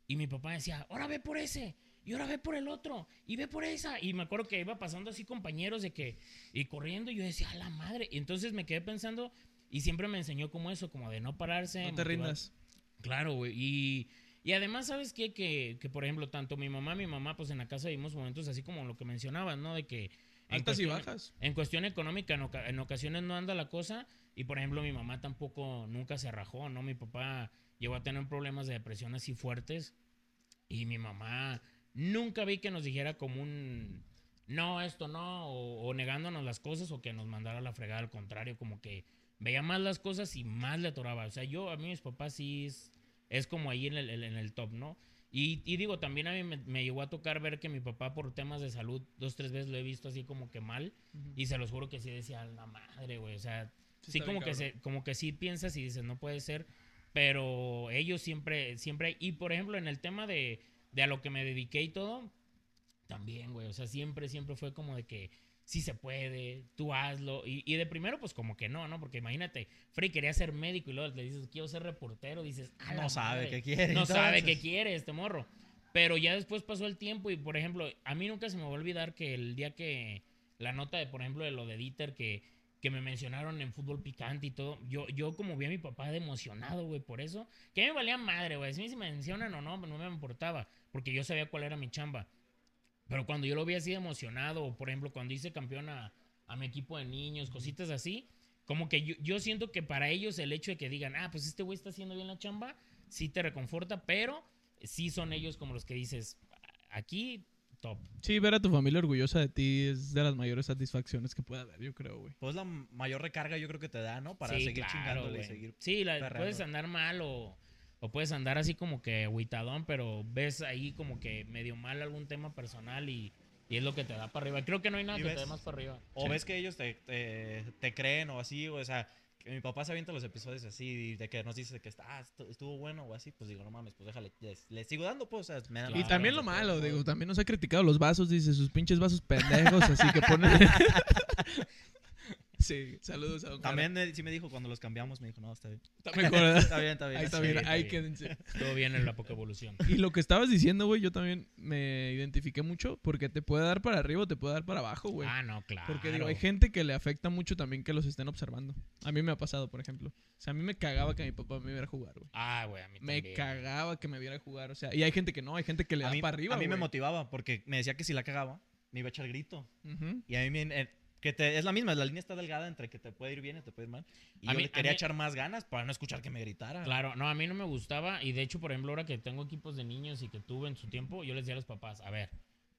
Y mi papá decía, ahora ve por ese, y ahora ve por el otro, y ve por esa. Y me acuerdo que iba pasando así compañeros de que, y corriendo, y yo decía, a la madre. Y entonces me quedé pensando, y siempre me enseñó como eso, como de no pararse. No te motivar- rindas. Claro, güey. Y, y además, ¿sabes qué? Que, que, por ejemplo, tanto mi mamá, mi mamá, pues en la casa vivimos momentos así como lo que mencionabas, ¿no? De que... Altas y bajas. En cuestión económica, en, oca- en ocasiones no anda la cosa. Y, por ejemplo, mi mamá tampoco nunca se rajó, ¿no? Mi papá llegó a tener problemas de depresión así fuertes. Y mi mamá nunca vi que nos dijera como un... No, esto no, o, o negándonos las cosas o que nos mandara a la fregada, al contrario, como que veía más las cosas y más le atoraba. O sea, yo, a mí mis papás sí es, es como ahí en el, en el top, ¿no? Y, y digo, también a mí me, me llegó a tocar ver que mi papá por temas de salud dos, tres veces lo he visto así como que mal. Y se los juro que sí decía, la madre, güey. O sea, Sí, como que, se, como que sí piensas y dices, no puede ser. Pero ellos siempre, siempre. Y por ejemplo, en el tema de, de a lo que me dediqué y todo, también, güey. O sea, siempre, siempre fue como de que sí se puede, tú hazlo. Y, y de primero, pues como que no, ¿no? Porque imagínate, Frey quería ser médico y luego le dices, quiero ser reportero. Dices, "A la No sabe madre". qué quiere. No sabe qué quiere este morro. Pero ya después pasó el tiempo y, por ejemplo, a mí nunca se me va a olvidar que el día que la nota de, por ejemplo, de lo de Dieter, que, que me mencionaron en fútbol picante y todo, yo, yo como vi a mi papá de emocionado, güey, por eso, que a mí me valía madre, güey. Si me mencionan o no, no me importaba, porque yo sabía cuál era mi chamba. Pero cuando yo lo vi así de emocionado, o por ejemplo, cuando hice campeón a, a mi equipo de niños, cositas así, como que yo, yo siento que para ellos el hecho de que digan, ah, pues este güey está haciendo bien la chamba, sí te reconforta, pero sí son ellos como los que dices, aquí, top. Sí, ver a tu familia orgullosa de ti es de las mayores satisfacciones que puede haber, yo creo, güey. Pues la mayor recarga yo creo que te da, ¿no? Para Sí, seguir claro, chingándole y seguir. Sí, la- puedes andar mal o, o puedes andar así como que agüitadón, pero ves ahí como que medio mal algún tema personal y, y es lo que te da para arriba. Creo que no hay nada que te dé más para arriba. O ves que ellos te, te, te creen o así, o sea, que mi papá se avienta los episodios así, de que nos dice que está, ah, estu- estuvo bueno o así, pues digo, no mames, pues déjale, le, sigo dando, pues, o sea, me da. Y también lo malo, digo, también nos ha criticado los vasos, dice, sus pinches vasos pendejos, así que ponen... <laughs> sí, saludos a don. También sí me dijo cuando los cambiamos, me dijo, no, está bien. Está <laughs> mejor. Está bien, está bien. Ahí está Sí, bien, está ahí quédense. Todo bien en la poca evolución. Y lo que estabas diciendo, güey, yo también me identifiqué mucho porque te puede dar para arriba o te puede dar para abajo, güey. Ah, no, claro. Porque digo, hay gente que le afecta mucho también que los estén observando. A mí me ha pasado, por ejemplo. O sea, a mí me cagaba que mi papá me viera jugar, güey. Ah, güey, a mí Me también. cagaba que me viera jugar. O sea, y hay gente que no, hay gente que le a da mí, para arriba. a mí me motivaba porque me decía que si la cagaba, me iba a echar grito. Y a mí me... que te, es la misma, la línea está delgada entre que te puede ir bien y te puede ir mal. Y A yo mí- le a quería mí- echar más ganas para no escuchar que me gritara. Claro, no, a mí no me gustaba. Y de hecho, por ejemplo, ahora que tengo equipos de niños y que tuve en su tiempo, yo les decía a los papás, a ver,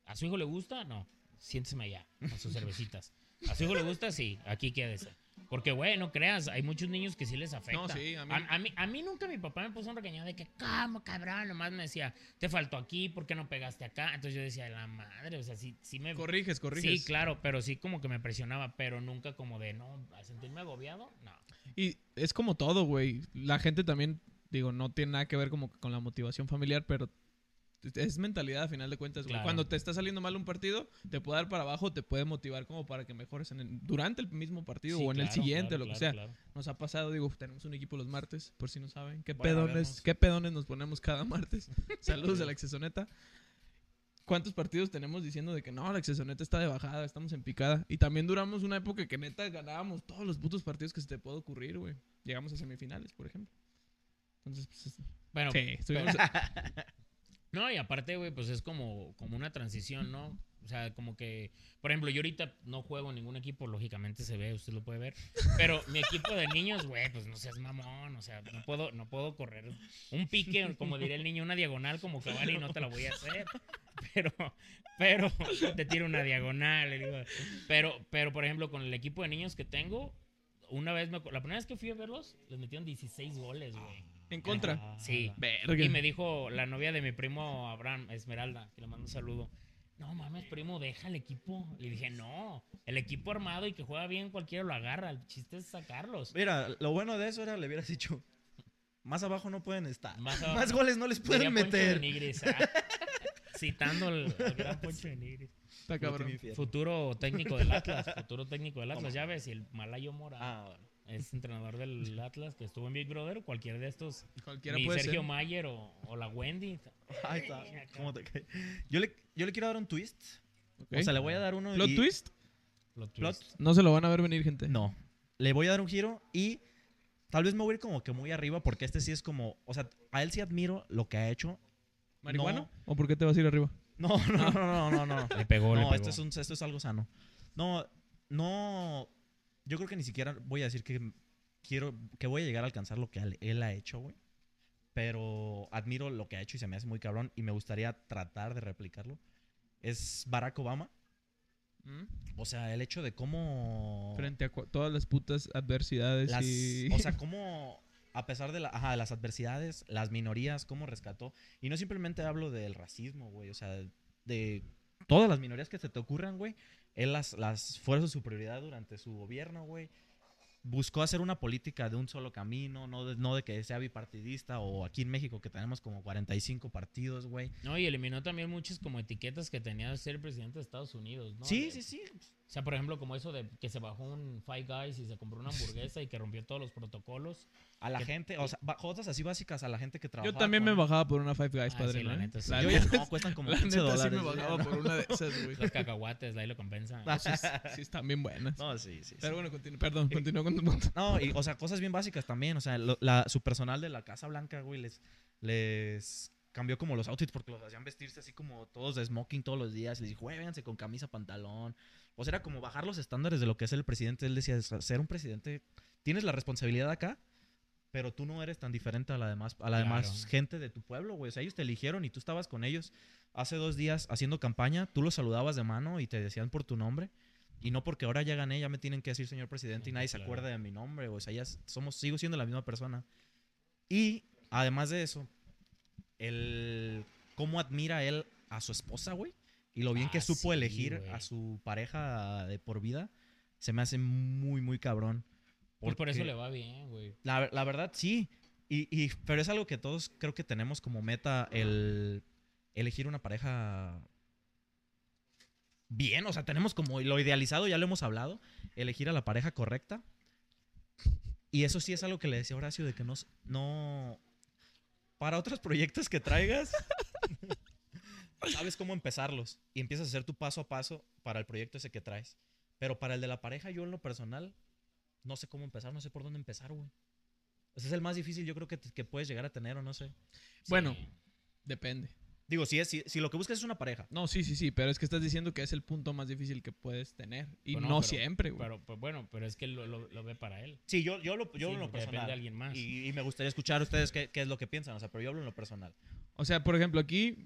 ¿a su hijo le gusta? No, siénteseme allá, con sus <laughs> cervecitas. ¿A su hijo le gusta? Sí, aquí quédese. Porque, güey, no creas, hay muchos niños que sí les afecta. No, sí, a mí- a, a mí, a mí nunca mi papá me puso un regañado de que, ¿cómo, cabrón? Nomás me decía, te faltó aquí, ¿por qué no pegaste acá? Entonces yo decía, la madre, o sea, sí, sí me... Corriges, corriges. Sí, claro, pero sí como que me presionaba, pero nunca como de, no, a sentirme agobiado, no. Y es como todo, güey. La gente también, digo, no tiene nada que ver como que con la motivación familiar, pero es mentalidad a final de cuentas. Claro. Cuando te está saliendo mal un partido, te puede dar para abajo, te puede motivar como para que mejores en el- durante el mismo partido Sí, o en el siguiente, claro, lo que sea. Nos ha pasado, digo, tenemos un equipo los martes, por si no saben. ¿Qué Bueno, pedones, qué pedones nos ponemos cada martes? <laughs> Saludos a la Accesoneta. ¿Cuántos partidos tenemos diciendo de que no, la Accesoneta está de bajada, estamos en picada? Y también duramos una época que neta ganábamos todos los putos partidos que se te puede ocurrir, güey. Llegamos a semifinales, por ejemplo. Entonces, pues, es- Bueno, sí, estuvimos- <laughs> No, y aparte, güey, pues es como, como una transición, ¿no? O sea, como que, por ejemplo, yo ahorita no juego en ningún equipo, lógicamente se ve, usted lo puede ver. Pero mi equipo de niños, güey, pues no seas mamón, o sea, no puedo, no puedo correr un pique, como diría el niño, una diagonal como Cavani, no te la voy a hacer. Pero, pero, te tiro una diagonal. Pero, pero, por ejemplo, con el equipo de niños que tengo, una vez, me, la primera vez que fui a verlos, les metieron 16 goles, güey. En contra. Ah, Sí. Verga. Y me dijo la novia de mi primo Abraham, Esmeralda, que le mando un saludo. No mames, primo, deja el equipo. Le dije, no, el equipo armado y que juega bien, cualquiera lo agarra. El chiste es sacarlos. Mira, lo bueno de eso era, le hubieras dicho, más abajo no pueden estar. Más goles no les pueden Poncho de meter. Nigris, ah. <laughs> Citando al, al gran Poncho de Nigris. Está cabrón. Futuro técnico del Atlas. Futuro técnico del Atlas. Ya ves, y el Malayo Mora Ah, bueno. Es entrenador del Atlas que estuvo en Big Brother. Cualquiera de estos. Cualquiera Ni puede Sergio ser. Mayer o, o la Wendy. Ahí está. ¿Cómo te cae? Yo le, yo le quiero dar un twist. O sea, le voy a dar uno. ¿Plot y- twist? Plot Plot- twist. No se lo van a ver venir, gente. No. Le voy a dar un giro y tal vez me voy a ir como que muy arriba porque este sí es como. O sea, a él sí admiro lo que ha hecho. ¿Marihuano? No. ¿O por qué te vas a ir arriba? No, no, no, no, no. no. <laughs> Le pegó, le No, pegó. esto es, un- esto es algo sano. No, no. Yo creo que ni siquiera voy a decir que quiero. que voy a llegar a alcanzar lo que él, ha hecho, güey. Pero admiro lo que ha hecho y se me hace muy cabrón. Y me gustaría tratar de replicarlo. Es Barack Obama. ¿Mm? O sea, el hecho de cómo. Frente a todas las putas adversidades las- y... O sea, <laughs> cómo. A pesar de, la, ajá, de las adversidades, las minorías, cómo rescató. Y no simplemente hablo del racismo, güey. O sea, de todas las minorías que se te ocurran, güey. Él las, las fue su prioridad durante su gobierno, güey. buscó hacer una política de un solo camino, no de, no de que sea bipartidista o aquí en México que tenemos como 45 partidos, güey. No, y eliminó también muchas como etiquetas que tenía de ser presidente de Estados Unidos, ¿no? Sí, De- sí, sí. O sea, por ejemplo, como eso de que se bajó un Five Guys y se compró una hamburguesa y que rompió todos los protocolos. A la Que- gente, o sea, cosas así básicas a la gente que trabaja. Yo también me bajaba por una Five Guys, Ah, padre. sí, la ¿no? neta, sí. La Yo ya no, cuestan como <laughs> la 15 neta sí dólares. me bajaba por una de esas, güey. Los cacahuates, de ahí lo compensa. Ah, <laughs> Sí, sí, están bien buenas. No, sí, sí. sí. Pero bueno, continúa. Perdón, continúa con tu punto. No, y, o sea, cosas bien básicas también. O sea, lo- la, su personal de la Casa Blanca, güey, les, les cambió como los outfits porque los hacían vestirse así como todos de smoking todos los días. Les dijo, güey, vénganse con camisa, pantalón. O sea, era como bajar los estándares de lo que es el presidente. Él decía, ser un presidente, tienes la responsabilidad acá, pero tú no eres tan diferente a la demás, a la demás Claro. gente de tu pueblo, güey. O sea, ellos te eligieron y tú estabas con ellos hace dos días haciendo campaña. Tú los saludabas de mano y te decían por tu nombre. Y no porque ahora ya gané, ya me tienen que decir señor presidente y Ujú, nadie se claro. acuerda de mi nombre. O sea, ya somos, sigo siendo la misma persona. Y además de eso, el cómo admira él a su esposa, güey. Y lo bien que Ah, supo sí, elegir güey. a su pareja de por vida, se me hace muy, muy cabrón. Pues por eso le va bien, güey. La, la verdad, sí. Y, y- pero es algo que todos creo que tenemos como meta el elegir una pareja bien. O sea, tenemos como lo idealizado, ya lo hemos hablado, elegir a la pareja correcta. Y eso sí es algo que le decía Horacio, de que no... no para otros proyectos que traigas, <laughs> sabes cómo empezarlos. Y empiezas a hacer tu paso a paso para el proyecto ese que traes. Pero para el de la pareja, yo en lo personal, no sé cómo empezar, no sé por dónde empezar, güey. Ese es el más difícil, yo creo que, te- que puedes llegar a tener, o no sé. Bueno. Sí. Depende. Digo, si, es, si, si lo que buscas es una pareja. No, sí, sí, sí, pero es que estás diciendo que es el punto más difícil que puedes tener. Y Pues no, pero- siempre, güey. Pero, pues, bueno, pero es que lo, lo- lo ve para él. Sí, yo, yo, lo, yo Sí, en lo depende personal. de alguien más. Y, y me gustaría escuchar a ustedes qué, qué es lo que piensan, o sea, pero yo hablo en lo personal. O sea, por ejemplo, aquí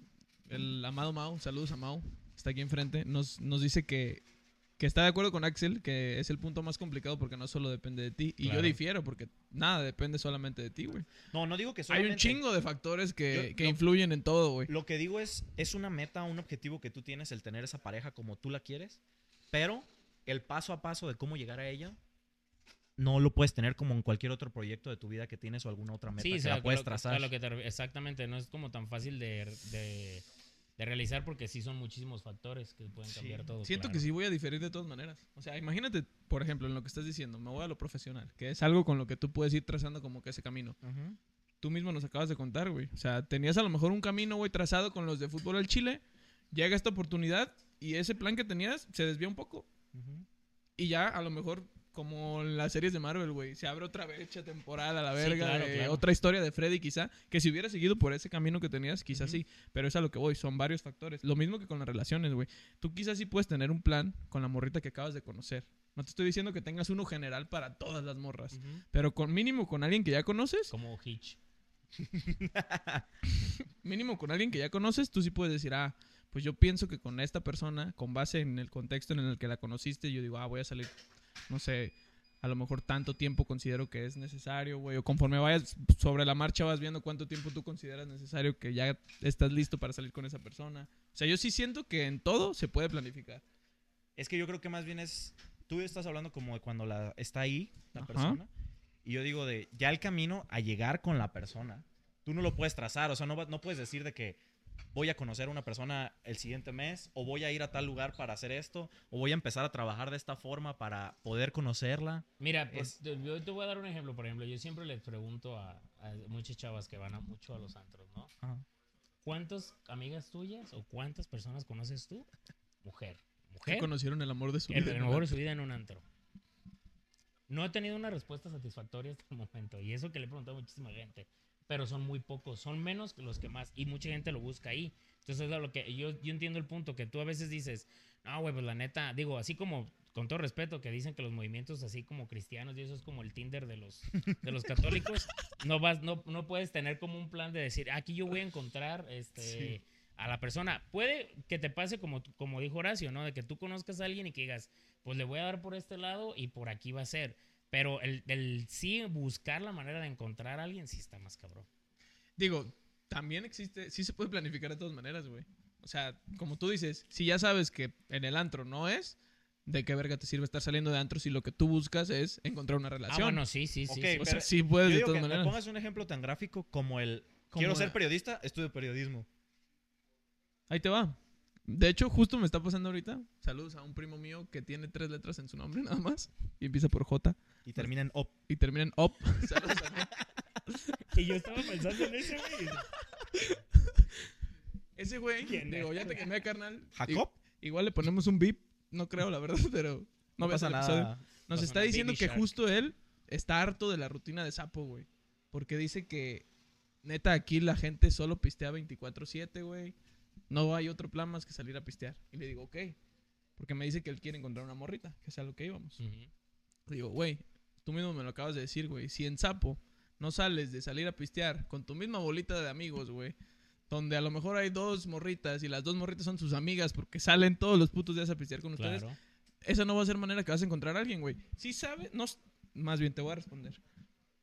el amado Mau, saludos a Mau, está aquí enfrente, nos, nos dice que, que está de acuerdo con Axel, que es el punto más complicado porque no solo depende de ti. Y yo difiero porque nada depende solamente de ti, güey. No, no digo que Hay solamente... un chingo de factores que, Yo- que lo- influyen en todo, güey. Lo que digo es, es una meta, un objetivo que tú tienes, el tener esa pareja como tú la quieres, pero el paso a paso de cómo llegar a ella no lo puedes tener como en cualquier otro proyecto de tu vida que tienes o alguna otra meta Sí, que sea, la puedes lo- trazar. a lo que te re- exactamente, no es como tan fácil de, de, de realizar porque sí son muchísimos factores que pueden Sí. cambiar todo. Siento que sí voy a diferir de todas maneras. O sea, imagínate, por ejemplo, en lo que estás diciendo, me voy a lo profesional, que es algo con lo que tú puedes ir trazando como que ese camino. Tú mismo nos acabas de contar, güey. O sea, tenías a lo mejor un camino, güey, trazado con los de fútbol al Chile. Llega esta oportunidad y ese plan que tenías se desvía un poco. Y ya, a lo mejor, como en las series de Marvel, güey, se abre otra brecha temporal a la Sí, verga. claro, de claro. Otra historia de Freddy, quizá. Que si hubiera seguido por ese camino que tenías, quizás sí. Pero es a lo que voy, son varios factores. Lo mismo que con las relaciones, güey. Tú quizás sí puedes tener un plan con la morrita que acabas de conocer. No te estoy diciendo que tengas uno general para todas las morras. Pero con mínimo con alguien que ya conoces, Como Hitch. <laughs> mínimo con alguien que ya conoces, tú sí puedes decir, ah, pues yo pienso que con esta persona, con base en el contexto en el que la conociste, yo digo, ah, voy a salir, no sé, a lo mejor tanto tiempo considero que es necesario, güey, o conforme vayas sobre la marcha vas viendo cuánto tiempo tú consideras necesario que ya estás listo para salir con esa persona. O sea, yo sí siento que en todo se puede planificar. Es que yo creo que más bien es. Tú estás hablando como de cuando la, está ahí la Ajá. persona. Y yo digo de ya el camino a llegar con la persona. Tú no lo puedes trazar. O sea, no, no puedes decir de que voy a conocer a una persona el siguiente mes. O voy a ir a tal lugar para hacer esto. O voy a empezar a trabajar de esta forma para poder conocerla. Mira, pues, Es- yo te voy a dar un ejemplo. Por ejemplo, yo siempre les pregunto a, a muchas chavas que van a mucho a los antros, ¿no? ¿Cuántas amigas tuyas o cuántas personas conoces tú? Mujer. Que Mujer. conocieron el amor de su El, vida. el mejor de su vida en un antro. No he tenido una respuesta satisfactoria hasta el momento. Y eso que le he preguntado a muchísima gente. Pero son muy pocos. Son menos que los que más. Y mucha gente lo busca ahí. Entonces, es lo que yo, yo entiendo el punto que tú a veces dices, no, güey, pues la neta, digo, así como, con todo respeto, que dicen que los movimientos así como cristianos y eso es como el Tinder de los, de los católicos, <laughs> no, vas, no, no puedes tener como un plan de decir, aquí yo voy a encontrar este, Sí. a la persona. Puede que te pase como, como dijo Horacio, ¿no? De que tú conozcas a alguien y que digas, pues le voy a dar por este lado y por aquí va a ser. Pero el, el sí buscar la manera de encontrar a alguien sí está más cabrón. Digo, también existe, sí se puede planificar de todas maneras, güey. O sea, como tú dices, si ya sabes que en el antro no es, ¿de qué verga te sirve estar saliendo de antro si lo que tú buscas es encontrar una Ah, relación? bueno, sí, sí, sí. Sí. o sea, pero sí Yo puedes de todas que me maneras. pongas un ejemplo tan gráfico como el Como quiero ser periodista, estudio periodismo. Ahí te va. De hecho, justo me está pasando ahorita. Saludos a un primo mío que tiene tres letras en su nombre <laughs> nada más. Y empieza por J. Y termina en op. Y termina en OP. <laughs> Saludos a él. Y yo estaba pensando en ese, güey. Ese güey, ¿Quién digo, es? ya te quemé, carnal. ¿Jacob? I- Igual le ponemos un beep. No creo, la verdad, <laughs> pero no, No pasa nada. Nos Pasa está diciendo que Shark. justo él está harto de la rutina de sapo, güey. Porque dice que, neta, aquí la gente solo pistea 24-7, güey. No hay otro plan más que salir a pistear. Y le digo, ok. Porque me dice que él quiere encontrar una morrita, que es a lo que íbamos. Ujú. Digo, güey, tú mismo me lo acabas de decir, güey. Si en Sapo no sales de salir a pistear con tu misma bolita de amigos, güey. Donde a lo mejor hay dos morritas y las dos morritas son sus amigas porque salen todos los putos días a pistear con ustedes. Esa no va a ser manera que vas a encontrar a alguien, güey. Si sabes, no, más bien te voy a responder.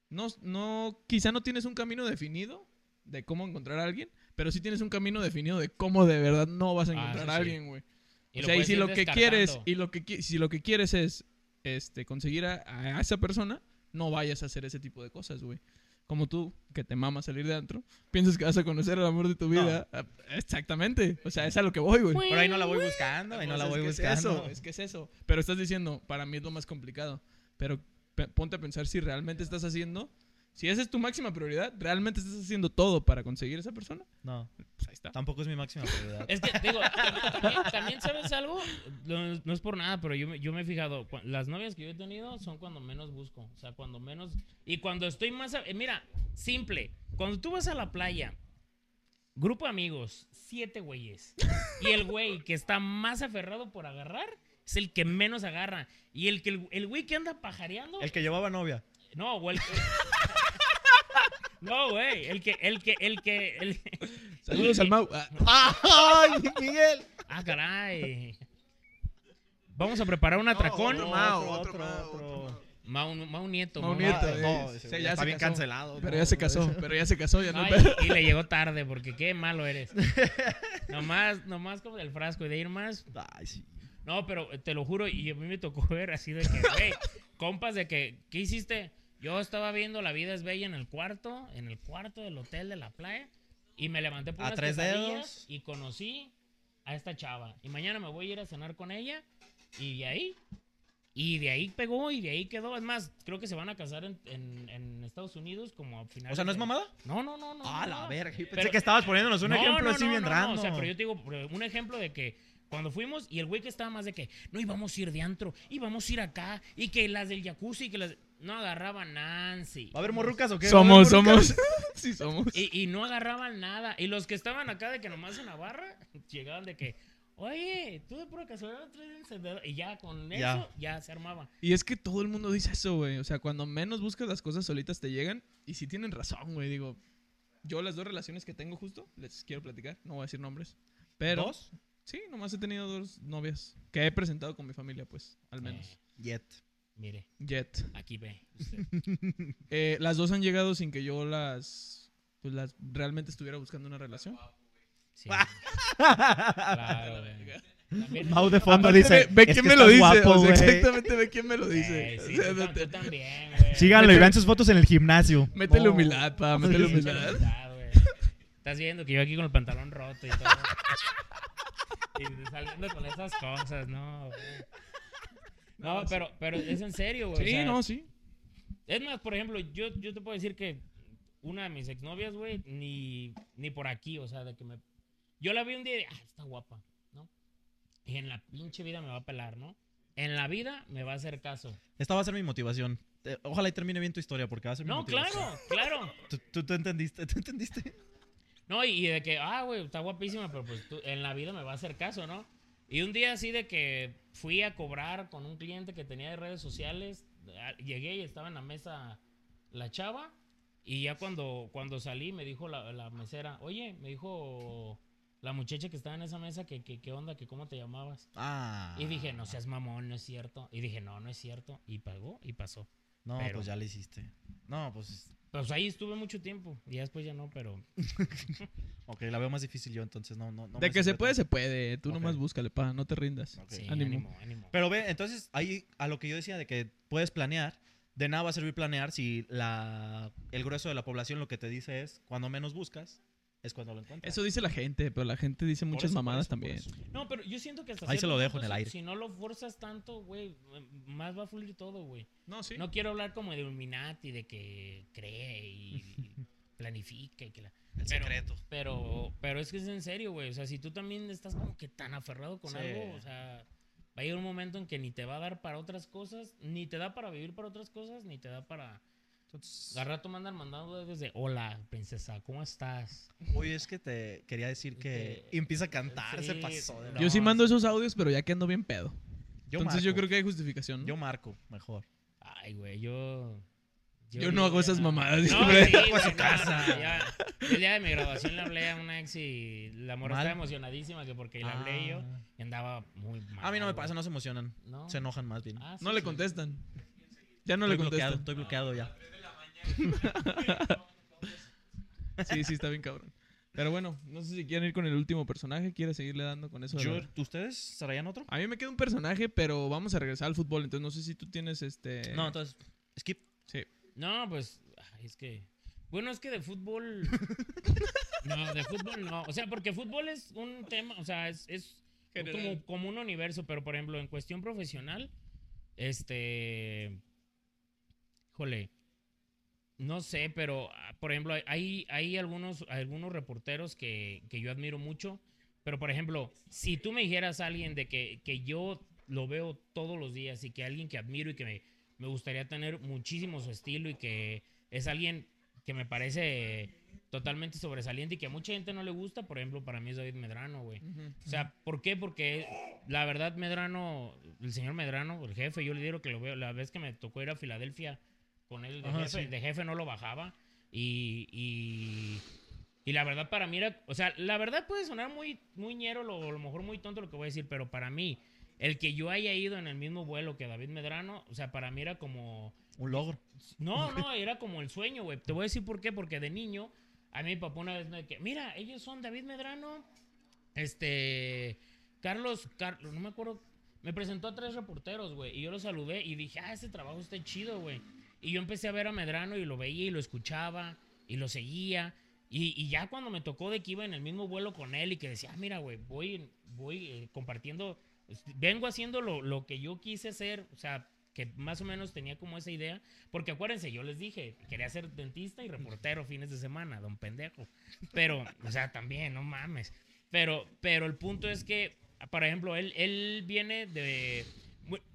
No, no, quizá no tienes un camino definido de cómo encontrar a alguien, pero sí tienes un camino definido de cómo de verdad no vas a Ah, encontrar eso a sí. alguien, güey. O sea, y si lo que quieres, y lo que si lo que quieres es este conseguir a, a esa persona, no vayas a hacer ese tipo de cosas, güey. Como tú, que te mama salir de antro, piensas que vas a conocer al amor de tu vida. Ah, Exactamente. O sea, es a lo que voy, güey. Por ahí no la voy buscando, ahí no Pues la es voy que es buscando. eso, es que es eso. Pero estás diciendo, para mí es lo más complicado. Pero pe- ponte a pensar si realmente estás haciendo, si esa es tu máxima prioridad, realmente estás haciendo todo para conseguir esa persona. No, Pues ahí está. tampoco es mi máxima prioridad. <laughs> Es que, digo, tam- también, también, sabes algo, no, no es por nada, pero yo, me- yo me he fijado, las novias que yo he tenido son cuando menos busco, o sea, cuando menos, y cuando estoy más, a- eh, mira, simple, cuando tú vas a la playa, grupo de amigos, siete güeyes, y el güey que está más aferrado por agarrar es el que menos agarra, y el que el, el güey que anda pajareando, El que llevaba novia. no, o el que... No, güey, el que, el que, el que, el... <laughs> Saludos al Mau. ¡Ay, Miguel! Ah, caray. Vamos a preparar un atracón. otro Mao, otro Mao, otro Mau, Mau Nieto. Mau Mau Nieto, eh. No, ese ya está se bien casó. cancelado. pero no, ya se casó, pero ya se casó, ya no Ay, y le llegó tarde porque qué malo eres. <laughs> nomás, nomás como del frasco y de ir más. Ay, sí. No, pero te lo juro, y a mí me tocó ver así de que, güey, compas de que, ¿qué hiciste? Yo estaba viendo La vida es bella en el cuarto, en el cuarto del hotel de la playa, y me levanté por A unas tres dedos. y conocí a esta chava. Y mañana me voy a ir a cenar con ella, y de ahí, y de ahí pegó, y de ahí quedó. Es más, creo que se van a casar en, en- en Estados Unidos como a finales O sea, ¿no es mamada? No, no, no, no. Ah, no, la verga. Yo Pensé Pero- que estabas poniéndonos un No, ejemplo no, así no, bien no, no, random. O sea, pero yo te digo, un ejemplo de que cuando fuimos y el güey que estaba más de que no íbamos a ir de antro, íbamos a ir acá y que las del jacuzzi, que las. No agarraban Nancy. ¿Va a haber morrucas o qué? Somos, somos. <laughs> sí, somos. Y, y no agarraban nada. Y los que estaban acá de que nomás en Navarra, <laughs> llegaban de que, oye, tú de pura casualidad traes encendedor. Y ya con eso, Ya. ya se armaba. Y es que todo el mundo dice eso, güey. O sea, cuando menos buscas las cosas solitas te llegan. Y si tienen razón, güey. Digo, yo las dos relaciones que tengo justo, les quiero platicar. No voy a decir nombres. Pero... ¿Dos? Sí, nomás he tenido dos novias que he presentado con mi familia, pues, al menos. Eh, Yet. Mire, Jet. aquí ve. usted. <laughs> Eh, las dos han llegado sin que yo las, pues, las realmente estuviera buscando una relación. Sí. claro, güey. También- Mau de fondo Aparte, dice. ve, ve "Es quién me lo dice. guapo, o sea, güey". exactamente ve quién me lo dice. Eh, sí, O sea, tú, tam- mete- tú también, <laughs> güey. Síganlo y vean sus fotos en el gimnasio. métele humildad, pa, métele humildad. Humildad, güey. Estás viendo que yo aquí con el pantalón roto y todo. <laughs> y saliendo con esas cosas, no, güey. No, pero, pero es en serio, güey. o Sí, sea, no, sí. Es más, por ejemplo, yo, yo te puedo decir que una de mis exnovias, güey, ni, ni por aquí, o sea, de que me... Yo la vi un día y, ah, está guapa, ¿no? Y en la pinche vida me va a pelar, ¿no? En la vida me va a hacer caso. Esta va a ser mi motivación. Eh, Ojalá y termine bien tu historia porque va a ser mi No, motivación. claro, claro. <laughs> ¿Tú, tú, tú entendiste? ¿Tú entendiste? No, y, y de que, ah, güey, está guapísima, pero pues tú, en la vida me va a hacer caso, ¿no? Y un día así de que fui a cobrar con un cliente que tenía de redes sociales, llegué y estaba en la mesa la chava, y ya cuando, cuando salí me dijo la, la mesera, oye, me dijo la muchacha que estaba en esa mesa que, que, qué onda, que cómo te llamabas. Ah. Y dije, no seas mamón, no es cierto. Y dije, no, no es cierto. Y pagó y pasó. No, pero- pues ya le hiciste. No, pues. Pues ahí estuve mucho tiempo. Y ya después ya no, pero. <laughs> Ok, la veo más difícil yo, entonces no, no, no de que se puede, tanto. se puede. Tú Ok. nomás búscale, pa, no te rindas. Sí, Ánimo. ánimo, ánimo. Pero ve, entonces ahí a lo que yo decía de que puedes planear, de nada va a servir planear si la, el grueso de la población lo que te dice es cuando menos buscas es cuando lo encuentras. Eso dice la gente, pero la gente dice muchas eso, mamadas eso, también. No, pero yo siento que hasta Ahí se lo dejo en el aire. Si no lo forzas tanto, güey, más va a fluir todo, güey. No, sí. No quiero hablar como de Illuminati, de que cree y <laughs> planifica y que la... El pero, secreto. Pero, pero es que es en serio, güey. O sea, si tú también estás como que tan aferrado con Sí. algo, o sea, va a llegar un momento en que ni te va a dar para otras cosas, ni te da para vivir para otras cosas, ni te da para... Entonces, Al rato mandan mandando desde, hola, princesa, ¿cómo estás? oye, es que te quería decir que Que- empieza a cantar, se pasó. de no, Yo sí mando esos audios, pero ya que ando bien pedo. Yo Entonces yo creo que hay justificación. ¿no? Yo marco, mejor. Ay, güey, yo... Yo no hago esas mamadas, No, sí, güey, su casa. no, ya. El día de mi graduación le hablé a una ex y la morra estaba emocionadísima que porque le hablé yo Ah. y andaba muy mal. A mí no me pasa, no se emocionan. No. Se enojan más bien. Ah, sí, No le sí. contestan. Ya no estoy le bloqueado, contestan. estoy bloqueado ya. <laughs> Sí, sí, está bien cabrón. Pero bueno, no sé si quieren ir con el último personaje. ¿Quieres seguirle dando con eso? Yo- ¿Ustedes traían otro? A mí me queda un personaje, pero vamos a regresar al fútbol. Entonces no sé si tú tienes este. No, entonces, skip. Sí. No, pues, es que... Bueno, es que de fútbol... <laughs> no, de fútbol no. O sea, porque fútbol es un tema, o sea, es, como, como un universo, pero por ejemplo, en cuestión profesional, este... Jole, no sé, pero ah, por ejemplo, hay, hay algunos, algunos reporteros que, que yo admiro mucho, pero por ejemplo, si tú me dijeras a alguien de que, que yo lo veo todos los días y que alguien que admiro y que me, me gustaría tener muchísimo su estilo y que es alguien que me parece totalmente sobresaliente y que a mucha gente no le gusta, por ejemplo, para mí es David Medrano, güey. O sea, ¿por qué? Porque la verdad Medrano, el señor Medrano, el jefe, yo le digo que lo veo, la vez que me tocó ir a Filadelfia con él de, Ajá, jefe, sí. de jefe no lo bajaba y, y, y la verdad para mí era, o sea, la verdad puede sonar muy, muy ñero, lo- a lo mejor muy tonto lo que voy a decir, pero para mí, el que yo haya ido en el mismo vuelo que David Medrano, o sea, para mí era como... Un logro. No, no, era como el sueño, güey. Te voy a decir por qué. Porque de niño, a mí mi papá una vez me dijo, mira, ellos son David Medrano, este, Carlos, Carlos, no me acuerdo, me presentó a tres reporteros, güey. Y yo los saludé y dije, ah, ese trabajo está chido, güey. Y yo empecé a ver a Medrano y lo veía y lo escuchaba y lo seguía. Y, y ya cuando me tocó de que iba en el mismo vuelo con él y que decía, ah, mira, güey, voy, voy eh, compartiendo, vengo haciendo lo, lo que yo quise hacer, o sea, que más o menos tenía como esa idea. Porque acuérdense, yo les dije, quería ser dentista y reportero fines de semana, don pendejo. Pero, o sea, también, no mames. Pero, pero el punto es que, por ejemplo, él, él viene de...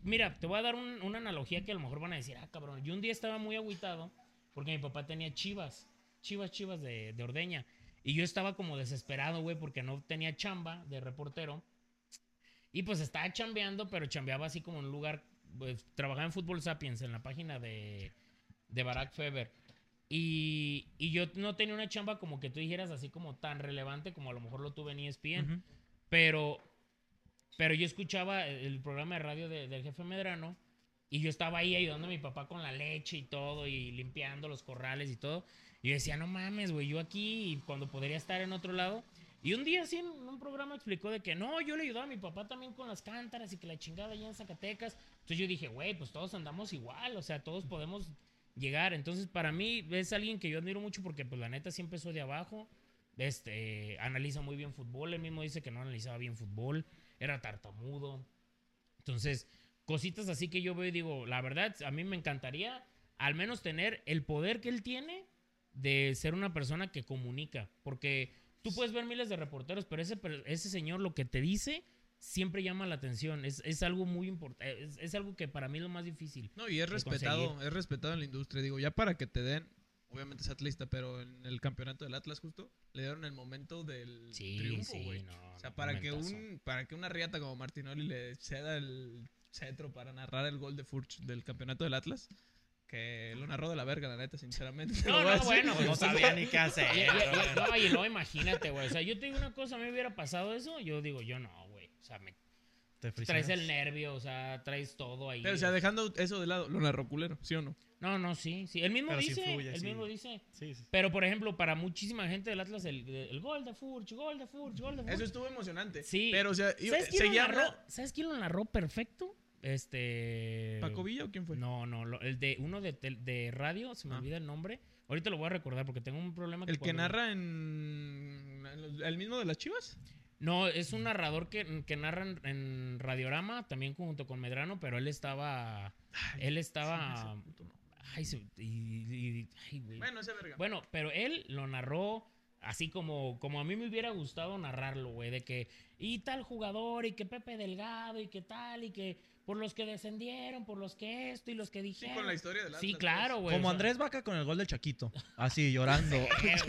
Mira, te voy a dar un- una analogía que a lo mejor van a decir, ah, cabrón, yo un día estaba muy agüitado porque mi papá tenía chivas, chivas, chivas de, de ordeña. Y yo estaba como desesperado, güey, porque no tenía chamba de reportero. Y pues estaba chambeando, pero chambeaba así como en un lugar, pues, trabajaba en Fútbol Sapiens, en la página de, de Barack Feber. Y, y yo no tenía una chamba como que tú dijeras así como tan relevante como a lo mejor lo tuve en ESPN. Ujú. Pero, pero yo escuchaba el programa de radio de- del jefe Medrano y yo estaba ahí ayudando a mi papá con la leche y todo y limpiando los corrales y todo. Y yo decía, no mames, güey, yo aquí cuando podría estar en otro lado. Y un día así en un programa explicó de que no, yo le ayudaba a mi papá también con las cántaras y que la chingada allá en Zacatecas. Entonces yo dije, güey, pues todos andamos igual, o sea, todos podemos llegar. Entonces para mí es alguien que yo admiro mucho porque pues la neta sí empezó de abajo. Este, analiza muy bien fútbol, él mismo dice que no analizaba bien fútbol, era tartamudo. Entonces, cositas así que yo veo y digo, la verdad, a mí me encantaría al menos tener el poder que él tiene de ser una persona que comunica, porque tú puedes ver miles de reporteros, pero ese, ese señor lo que te dice siempre llama la atención, es, es algo muy importante, es, es algo que para mí es lo más difícil. No, y es respetado, conseguir. es respetado en la industria. Digo, ya para que te den, obviamente es atlista, pero en el campeonato del Atlas justo, le dieron el momento del Sí, triunfo, sí, güey. no, o sea, no, para que un, para que una riata como Martinoli le ceda el cetro para narrar el gol de Furch del campeonato del Atlas, que lo narró de la verga, la neta, sinceramente. te No, no, bueno, Pues no sabía ni qué hacer. No, y no, imagínate, güey. O sea, yo te digo una cosa, a mí me hubiera pasado eso, yo digo, yo no, güey. O sea, me- Te traes el nervio, o sea, traes todo ahí. Pero, o sea, dejando eso de lado, lo narró culero, ¿sí o no? No, no, sí, sí. Él mismo Pero sí dice, sí. mismo dice. Sí, sí. Pero, por ejemplo, para muchísima gente del Atlas, el, el gol de Furch, gol de Furch, gol de Furch. Eso estuvo emocionante. Sí. Pero, o sea, iba- ¿Sabes quién, lo seguía narró? ¿Sabes quién lo narró perfecto? Este... ¿Paco Villa o quién fue? No, no, lo- el de uno de, de radio, se me Ah. olvida el nombre. Ahorita lo voy a recordar porque tengo un problema. ¿El que narra en, ¿El mismo de las chivas? No, es un narrador que, que narra en, en Radiorama, también junto con Medrano, pero él estaba... él estaba... No. Ay, se- y- y- ay, güey. Bueno, ese verga. Bueno, pero él lo narró así como, como a mí me hubiera gustado narrarlo, güey, de que y tal jugador y que Pepe Delgado y que tal y que por los que descendieron, por los que esto y los que sí, dijeron. con la historia del Sí, claro, pues. güey. Como o sea, Andrés Vaca con el gol del Chaquito. Así, llorando. <laughs> <laughs>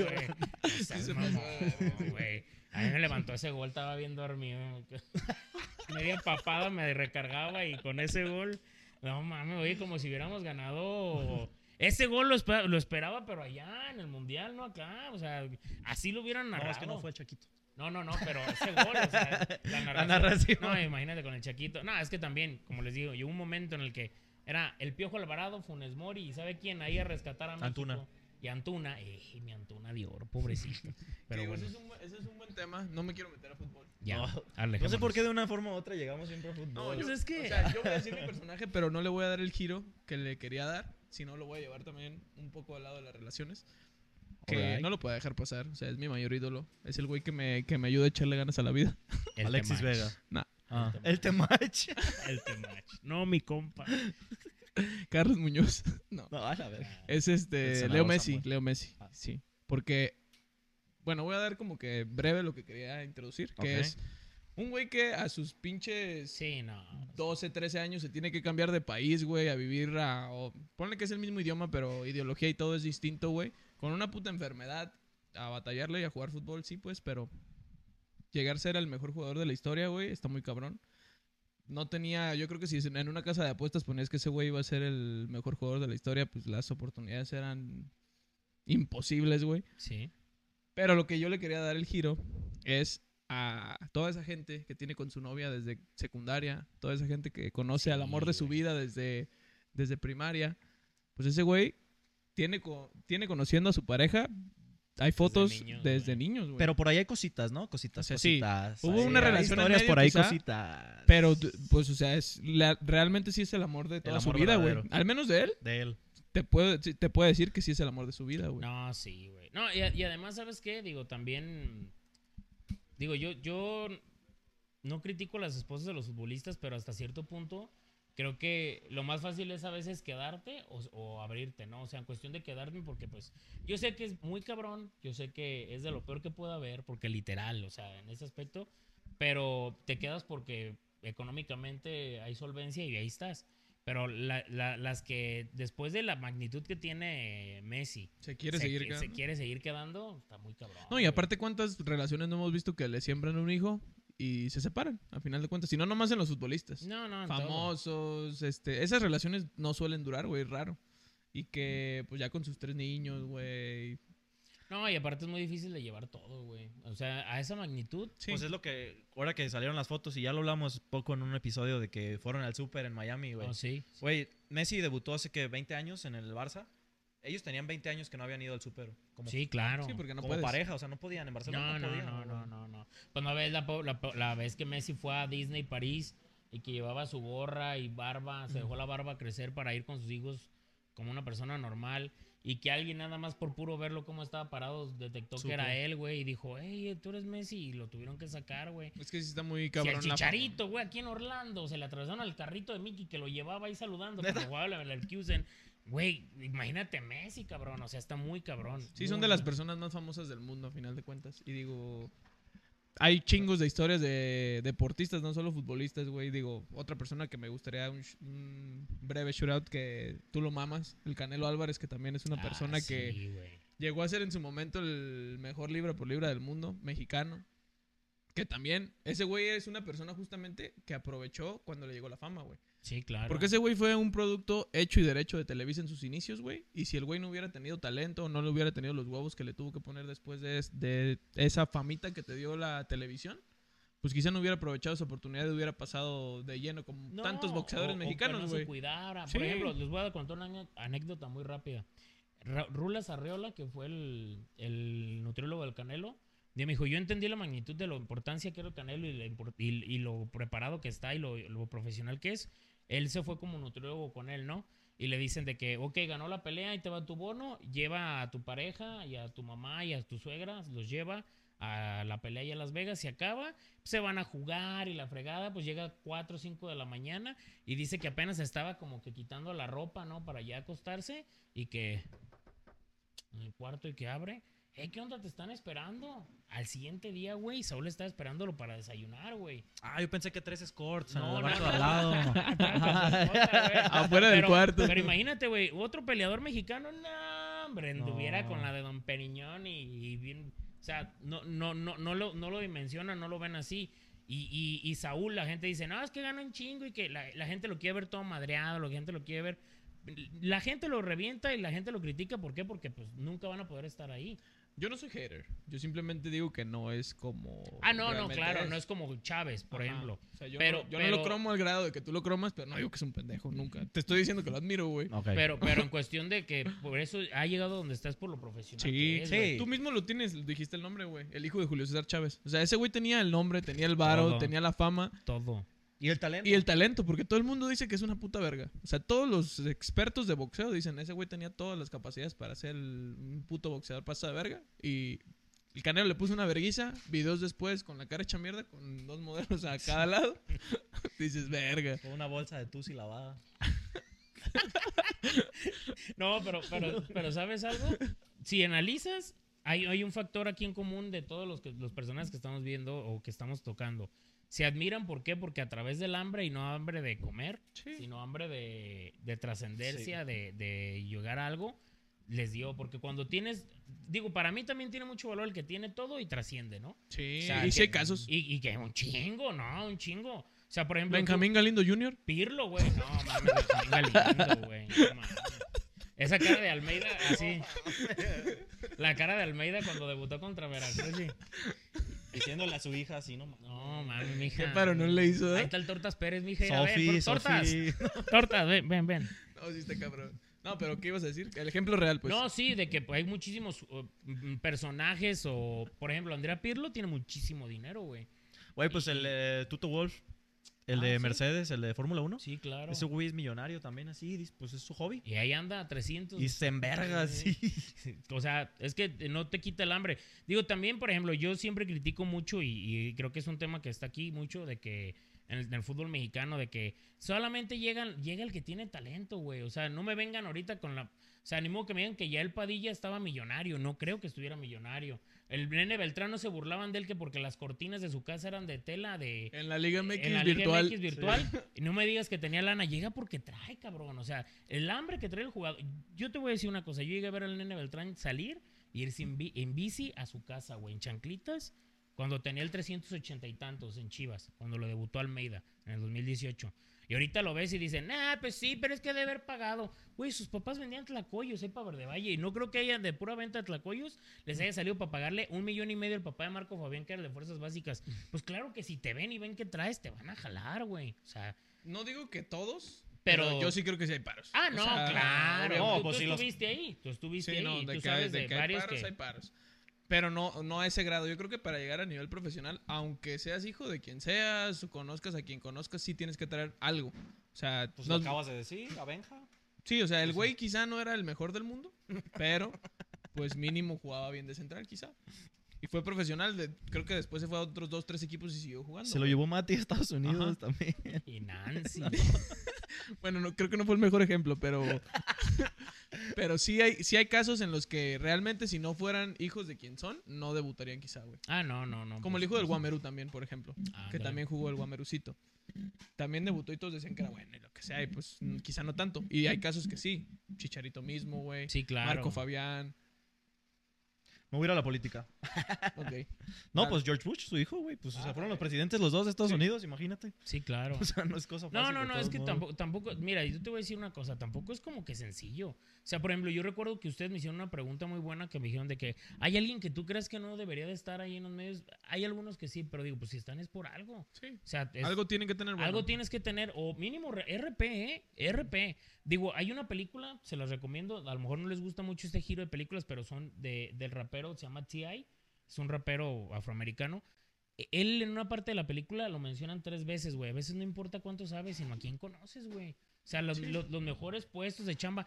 güey. No. A mí me levantó ese gol, estaba bien dormido. <laughs> Media papada me recargaba y con ese gol, no mames, oye, como si hubiéramos ganado. Ese gol lo, espe- lo esperaba, pero allá en el mundial, no acá. O sea, así lo hubieran No, narrado. es que no fue el Chaquito. No, no, no, pero ese gol, o sea, <laughs> la narración. narración. No, imagínate con el Chaquito. No, es que también, como les digo, llegó un momento en el que era el Piojo Alvarado, Funes Mori, y ¿sabe quién? Ahí a rescatar a México. Antuna. Y Antuna, eh, mi Antuna de oro, pobrecito. <laughs> Pero Digo, bueno, ese, es un, ese es un buen tema. No me quiero meter a fútbol. ya, No, No sé por qué de una forma u otra llegamos siempre a fútbol. No, Pues yo, es que- o sea, yo voy a decir mi personaje, pero no le voy a dar el giro que le quería dar, sino lo voy a llevar también un poco al lado de las relaciones. Que no lo puedo dejar pasar, o sea, es mi mayor ídolo. Es el güey que me, que me ayuda a echarle ganas a la vida. <laughs> El Alexis Temach. Vega. Nah. Ah, El <laughs> el Temach. El Temach. No, mi compa. <laughs> Carlos Muñoz. No. No, a la ver. Es este Leo Messi, Samuel. Leo Messi. Ah. Sí, porque bueno, voy a dar como que breve lo que quería introducir, que es un güey que a sus pinches Sí, no. 12, 13 años se tiene que cambiar de país, güey, a vivir a... O, ponle que es el mismo idioma, pero ideología y todo es distinto, güey. Con una puta enfermedad, a batallarle y a jugar fútbol, sí, pues, pero llegar a ser el mejor jugador de la historia, güey, está muy cabrón. No tenía, yo creo que si en una casa de apuestas ponías que ese güey iba a ser el mejor jugador de la historia, pues las oportunidades eran imposibles, güey. Sí. Pero lo que yo le quería dar el giro es a toda esa gente que tiene con su novia desde secundaria, toda esa gente que conoce al Sí, amor de su vida desde, desde primaria. Pues ese güey tiene, co- tiene conociendo a su pareja. Hay fotos niños, desde güey. niños, güey. Pero por ahí hay cositas, ¿no? Cositas, O sea, sí. Hubo una relación en historias medio, por ahí, quizá, cositas. Pero, pues, o sea, es la- realmente sí es el amor de toda su vida, güey. verdadero. Al menos de él, De él. te puede, te puede decir que sí es el amor de su vida, güey. No, sí, güey. No, y, y además, ¿sabes qué? Digo, también. Digo, yo, yo no critico a las esposas de los futbolistas, pero hasta cierto punto creo que lo más fácil es a veces quedarte o, o abrirte, ¿no? O sea, en cuestión de quedarme, porque pues yo sé que es muy cabrón, yo sé que es de lo peor que pueda haber, porque literal, o sea, en ese aspecto, pero te quedas porque económicamente hay solvencia y ahí estás. Pero la- la- las que después de la magnitud que tiene Messi, Se quiere se, seguir que- quedando. se quiere seguir quedando, está muy cabrón. No, y aparte, ¿cuántas relaciones no hemos visto que le siembran un hijo y se separan, a final de cuentas? Si no, nomás en los futbolistas. No, no, en todo. Famosos, este... Esas relaciones no suelen durar, güey, raro. Y que, pues, ya con sus tres niños, güey... No, y aparte es muy difícil de llevar todo, güey. O sea, a esa magnitud. Sí. Pues es lo que. Ahora que salieron las fotos y ya lo hablamos poco en un episodio de que fueron al súper en Miami, güey. Oh, sí. Güey, Messi debutó hace que 20 años en el Barça. Ellos tenían 20 años que no habían ido al. Como, Sí, claro. Sí, porque no como puedes. pareja, o sea, no podían. En Barcelona No, no, no, podían. no, no, no, no. Pues no ves la, po- la, po- la vez que Messi fue a Disney París y que llevaba su gorra y barba, se dejó la barba crecer para ir con sus hijos como una persona normal y que alguien nada más por puro verlo cómo estaba parado detectó Supo. que era él, güey, y dijo, hey, tú eres Messi y lo tuvieron que sacar, güey. Es que sí está muy Si cabrón el la chicharito, güey, aquí en Orlando, se le atravesaron al carrito de Mickey que lo llevaba ahí saludando cuando jugaba la Leverkusen. Güey, imagínate Messi, cabrón. O sea, está muy cabrón. Sí, son de las personas más famosas del mundo, a final de cuentas. Y digo, hay chingos de historias de deportistas, no solo futbolistas, güey. Digo, otra persona que me gustaría un, un breve shootout que tú lo mamas, el Canelo Álvarez, que también es una Ah, persona que llegó a ser en su momento el mejor libra por libra del mundo, mexicano. Que también, ese güey es una persona justamente que aprovechó cuando le llegó la fama, güey. Sí, claro. Porque ese güey fue un producto hecho y derecho de Televisa en sus inicios, güey. Y si el güey no hubiera tenido talento, no le hubiera tenido los huevos que le tuvo que poner después de, es- de esa famita que te dio la televisión, pues quizá no hubiera aprovechado esa oportunidad y hubiera pasado de lleno con No, tantos boxeadores o- o mexicanos, no se güey. cuidara. Sí. Por ejemplo, les voy a contar una anécdota muy rápida. Rulas Arreola, que fue el, el nutriólogo del Canelo, me dijo, yo entendí la magnitud de la importancia que era el Canelo y, la impor- y- y lo preparado que está y lo, lo profesional que es. Él se fue como nutriólogo con él, ¿no? Y le dicen de que, ok, ganó la pelea, y te va tu bono, lleva a tu pareja y a tu mamá y a tu suegra, los lleva a la pelea y a Las Vegas, se acaba, se van a jugar y la fregada, pues llega 4 o 5 de la mañana y dice que apenas estaba como que quitando la ropa, ¿no? Para ya acostarse y que en el cuarto y que abre, hey, ¿qué onda? Te están esperando. Al siguiente día, güey, Saúl estaba esperándolo para desayunar, güey. Ah, yo pensé que tres escorts No, no, no. de al lado. <laughs> <laughs> Afuera del Pero- cuarto. Pero imagínate, güey, otro peleador mexicano, no, hombre, anduviera No. con la de Don Periñón y, y bien, o sea, no, no, no, no lo, no lo dimensionan, no lo ven así. Y, y, y Saúl, la gente dice, no, es que gana un chingo y que la, la gente lo quiere ver todo madreado, la gente lo quiere ver. La gente lo revienta y la gente lo critica, ¿por qué? Porque pues nunca van a poder estar ahí. Yo no soy hater. Yo simplemente digo que no es como. Ah, no, no, claro, no es como Chávez, por Ajá. ejemplo. O sea, yo, Pero- no, yo no lo cromo al grado de que tú lo cromas, pero no digo que es un pendejo, nunca. Te estoy diciendo que lo admiro, güey. Pero, <laughs> pero en cuestión de que por eso ha llegado donde estás por lo profesional. Sí, que es, sí. Tú mismo lo tienes, dijiste el nombre, güey. El hijo de Julio César Chávez. O sea, ese güey tenía el nombre, tenía el varo, Todo. tenía la fama Todo. ¿Y el talento? y el talento, porque todo el mundo dice que es una puta verga. O sea, todos los expertos de boxeo dicen, ese güey tenía todas las capacidades para ser el, un puto boxeador pasa de verga. Y el Canelo le puso una verguiza, videos después con la cara hecha mierda, con dos modelos a cada <laughs> lado. <laughs> Dices, verga. Con una bolsa de tusi lavada. <laughs> No, pero, pero, pero ¿sabes algo? Si analizas, hay, hay un factor aquí en común de todos los, que, los personajes que estamos viendo o que estamos tocando. Se admiran, ¿por qué? Porque a través del hambre, y no hambre de comer, Sí. sino hambre de, de trascendencia, de, de llegar a algo, les dio. Porque cuando tienes, digo, para mí también tiene mucho valor el que tiene todo y trasciende, ¿no? Sí, O sea, y sí que- hay casos. Y, y que un chingo, ¿no? Un chingo. O sea, por ejemplo, Benjamín Galindo Jr. Pirlo, güey. No, mames, Benjamín Galindo, güey. No. Esa cara de Almeida, así. La cara de Almeida cuando debutó contra Veracruz, sí. Diciéndole a su hija así, no mames. No, mames, mija. Qué paro no le hizo, Ahí ¿eh? está el Tortas Pérez, mija. A ver, Sofi, por- tortas. <laughs> Tortas, ven, ven, ven. No, sí está cabrón. No, pero ¿qué ibas a decir? El ejemplo real, pues. no, sí, de que pues, hay muchísimos uh, personajes o, por ejemplo, Andrea Pirlo tiene muchísimo dinero, güey. Güey, pues el eh, Tuto Wolf, el Ah, de sí. Mercedes, el de Fórmula 1. Sí, claro. Ese güey es millonario también, así, pues es su hobby. Y ahí anda a 300. Y se enverga, <laughs> sí. O sea, es que no te quita el hambre. Digo, también, por ejemplo, yo siempre critico mucho y, y creo que es un tema que está aquí mucho de que en el, en el fútbol mexicano, de que solamente llegan, llega el que tiene talento, güey. O sea, no me vengan ahorita con la... O sea, ni modo que me digan que ya el Padilla estaba millonario. No creo que estuviera millonario. El Nene Beltrán no se burlaban de él que porque las cortinas de su casa eran de tela de... En la Liga MX en la virtual. Liga MX virtual. Y no me digas que tenía lana. Llega porque trae, cabrón. O sea, el hambre que trae el jugador. Yo te voy a decir una cosa. Yo llegué a ver al nene Beltrán salir y irse en, bi- en bici a su casa, güey, en chanclitas, cuando tenía el 380 y tantos en Chivas, cuando lo debutó Almeida en el 2018. Y ahorita lo ves y dicen, ah, pues sí, pero es que debe haber pagado. Güey, sus papás vendían tlacoyos, ahí para Verde Valle. Y no creo que haya de pura venta de tlacoyos les haya salido para pagarle un millón y medio al papá de Marco Fabián, que era de Fuerzas Básicas. Pues claro que si te ven y ven que traes, te van a jalar, güey. O sea, No digo que todos, Pero- pero, yo sí creo que sí hay paros. Ah, O no, sea, claro. no, tú, pues tú los- estuviste ahí. Tú estuviste Sí, ahí. no, de tú que, hay- sabes de de, que hay varios paros, que. hay paros. Pero no, no a ese grado. Yo creo que para llegar a nivel profesional, aunque seas hijo de quien seas, o conozcas a quien conozcas, sí tienes que traer algo. O sea, Pues no- lo acabas de decir, a Benja. sí, o sea, el güey quizá no era el mejor del mundo, pero pues mínimo jugaba bien de central, quizá. Y fue profesional. de- creo que después se fue a otros dos, tres equipos y siguió jugando. Se lo güey. llevó Mati a Estados Unidos Ajá. también. Y Nancy. <laughs> Bueno, no, creo que no fue el mejor ejemplo, pero. <laughs> pero sí hay, sí hay casos en los que realmente, si no fueran hijos de quien son, no debutarían, quizá, güey. ah, no, no, no. Como el pues, hijo del Guamerú también, por ejemplo. Que ándale. también jugó el Guamerucito. También debutó y todos decían que era bueno y lo que sea, y pues mm, quizá no tanto. Y hay casos que sí. Chicharito mismo, güey. Sí, claro. Marco Fabián. Me voy a ir a la política. <laughs> No, Vale. pues George Bush, su hijo, güey. Pues o sea, Ah, fueron los presidentes los dos de Estados Sí. Unidos, imagínate. Sí, claro. <laughs> O sea, no es cosa fácil. No, no, no, es que tampoco, tampoco, mira, yo te voy a decir una cosa, tampoco es como que sencillo. O sea, por ejemplo, yo recuerdo que ustedes me hicieron una pregunta muy buena que me dijeron de que hay alguien que tú crees que no debería de estar ahí en los medios. Hay algunos que sí, pero digo, pues si están es por algo. Sí. O sea, es- Algo tienen que tener bueno. algo tienes que tener, o mínimo RP, ¿eh? RP. Digo, hay una película, se las recomiendo, a lo mejor no les gusta mucho este giro de películas, pero son de, del rapero, se llama T.I., es un rapero afroamericano. E- Él en una parte de la película lo mencionan tres veces, güey. A veces no importa cuánto sabes, sino a quién conoces, güey. O sea, los, los- los mejores puestos de chamba.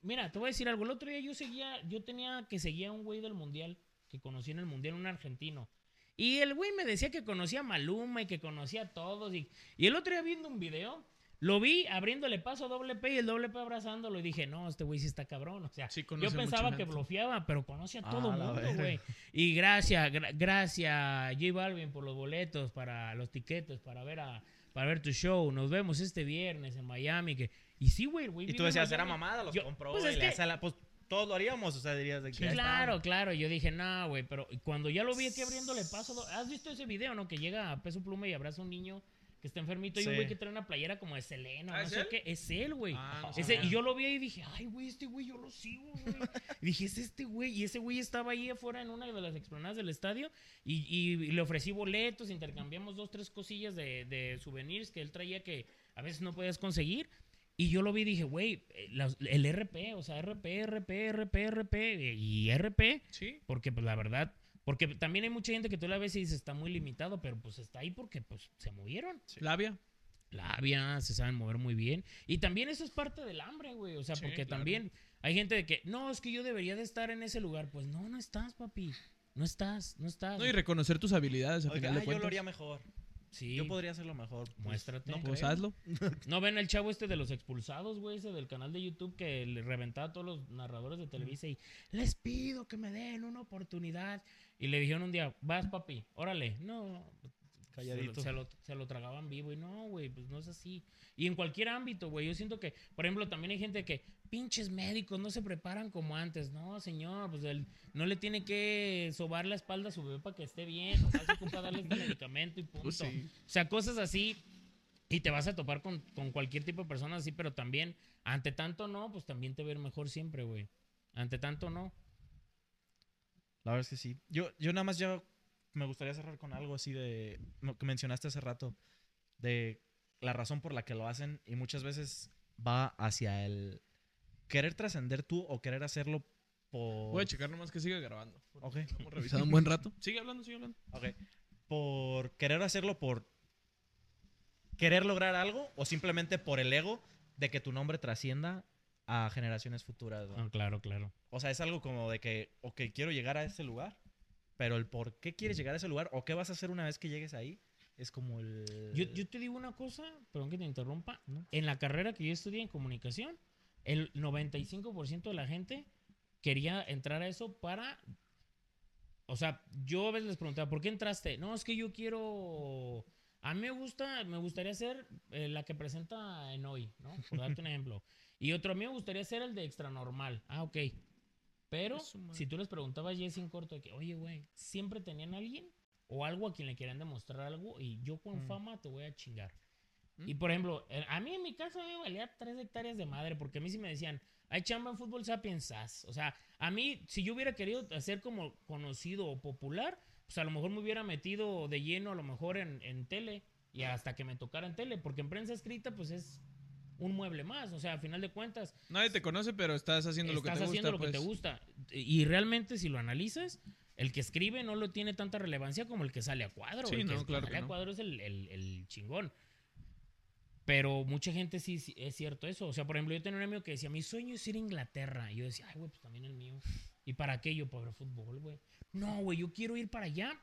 Mira, te voy a decir algo. El otro día yo seguía, yo tenía que seguía a un güey del mundial, que conocí en el mundial, un argentino. Y el güey me decía que conocía a Maluma y que conocía a todos. Y, y el otro día viendo un video, lo vi abriéndole paso a doble P y el doble P abrazándolo. Y dije, no, este güey sí está cabrón. O sea, Sí, yo pensaba que bloqueaba, pero conoce a Ah, todo la mundo, güey. Y gracias, gra- gracias J Balvin por los boletos, para los tiquetes, para ver a para ver tu show. Nos vemos este viernes en Miami. Que, y sí, güey, güey. Y tú decías, era mamada, los Yo- compró. pues es que- la- pues todos lo haríamos, o sea, dirías de que. Sí, ya está. claro, claro. Yo dije, no, güey, pero cuando ya lo vi aquí abriéndole paso, ¿has visto ese video, no? Que llega a peso pluma y abraza a un niño que está enfermito y un Sí. güey que trae una playera como de Selena, ¿Ah, no sé qué. Es él, güey. Ah, no y yo lo vi ahí y dije, ay, güey, este güey yo lo sigo, güey. <laughs> y dije, es este güey. Y ese güey estaba ahí afuera en una de las explanadas del estadio y, y le ofrecí boletos, intercambiamos dos, tres cosillas de, de souvenirs que él traía que a veces no podías conseguir. Y yo lo vi y dije, güey, eh, el RP, o sea, RP, RP, RP, RP y RP, Sí. porque pues la verdad, porque también hay mucha gente que tú la ves y dices está muy limitado, pero pues está ahí porque pues se movieron. Labia. Labia, se saben mover muy bien. Y también eso es parte del hambre, güey. O sea, Sí, porque claro. también hay gente de que, no, es que yo debería de estar en ese lugar. Pues no, no estás, papi. No estás, no estás. No, y reconocer tus habilidades al Oiga, final de yo lo haría mejor. sí. Yo podría hacerlo mejor. Pues, Muéstrate. no Pues creo. hazlo. <laughs> ¿No ven el chavo este de los expulsados, güey? Ese del canal de YouTube que le reventaba a todos los narradores de Televisa y les pido que me den una oportunidad. Y le dijeron un día, vas, papi, órale. No, Calladito. Se lo, se lo, se lo tragaban vivo y no, güey, pues no es así. Y en cualquier ámbito, güey, yo siento que, por ejemplo, también hay gente que, pinches médicos, no se preparan como antes. No, señor, pues él no le tiene que sobar la espalda a su bebé para que esté bien. O sea, se ocupa darle este <laughs> medicamento y punto. Pues sí. O sea, cosas así. Y te vas a topar con, con cualquier tipo de persona así, pero también, ante tanto no, pues también te ver mejor siempre, güey. Ante tanto no. La verdad es que sí. Yo, yo nada más ya me gustaría cerrar con algo así de lo que mencionaste hace rato de la razón por la que lo hacen y muchas veces va hacia el querer trascender tú o querer hacerlo por Voy a checar nomás que siga grabando. Ok. Hemos revisado un buen rato. Sigue hablando, sigue hablando. Ok. por querer hacerlo por querer lograr algo o simplemente por el ego de que tu nombre trascienda a generaciones futuras. ¿no? Ah, claro, claro. O sea, es algo como de que, ok, quiero llegar a ese lugar, pero el por qué quieres llegar a ese lugar o qué vas a hacer una vez que llegues ahí es como el... Yo, yo te digo una cosa, perdón que te interrumpa. En la carrera que yo estudié en comunicación, el 95% de la gente quería entrar a eso para... O sea, yo a veces les preguntaba, ¿por qué entraste? No, es que yo quiero... A mí me gusta, me gustaría ser eh, la que presenta en hoy, ¿no? Por darte un <laughs> ejemplo. Y otro, a mí me gustaría ser el de extra normal. Ah, ok. Pero si tú les preguntabas ya en corto de que, oye, güey, ¿siempre tenían alguien o algo a quien le querían demostrar algo y yo con Mm. fama te voy a chingar? Mm. Y por ejemplo, a mí en mi casa me valía tres hectáreas de madre porque a mí sí me decían, hay chamba en fútbol sapiens sas". O sea, a mí, si yo hubiera querido hacer como conocido o popular, pues a lo mejor me hubiera metido de lleno a lo mejor en, en tele y hasta que me tocara en tele, porque en prensa escrita pues es un mueble más, o sea, a final de cuentas Nadie te conoce, pero estás haciendo lo que estás te haciendo gusta. lo que te pues. gusta. Y realmente, si lo analizas, el que escribe no lo tiene tanta relevancia como el que sale a cuadro. Sí, el que claro sale que a cuadro es el, el- el chingón. Pero mucha gente sí, sí es cierto eso. O sea, por ejemplo, yo tenía un amigo que decía, mi sueño es ir a Inglaterra. Y yo decía, ay, güey, pues también el mío. ¿Y para qué yo? Para ver fútbol, güey. No, güey, yo quiero ir para allá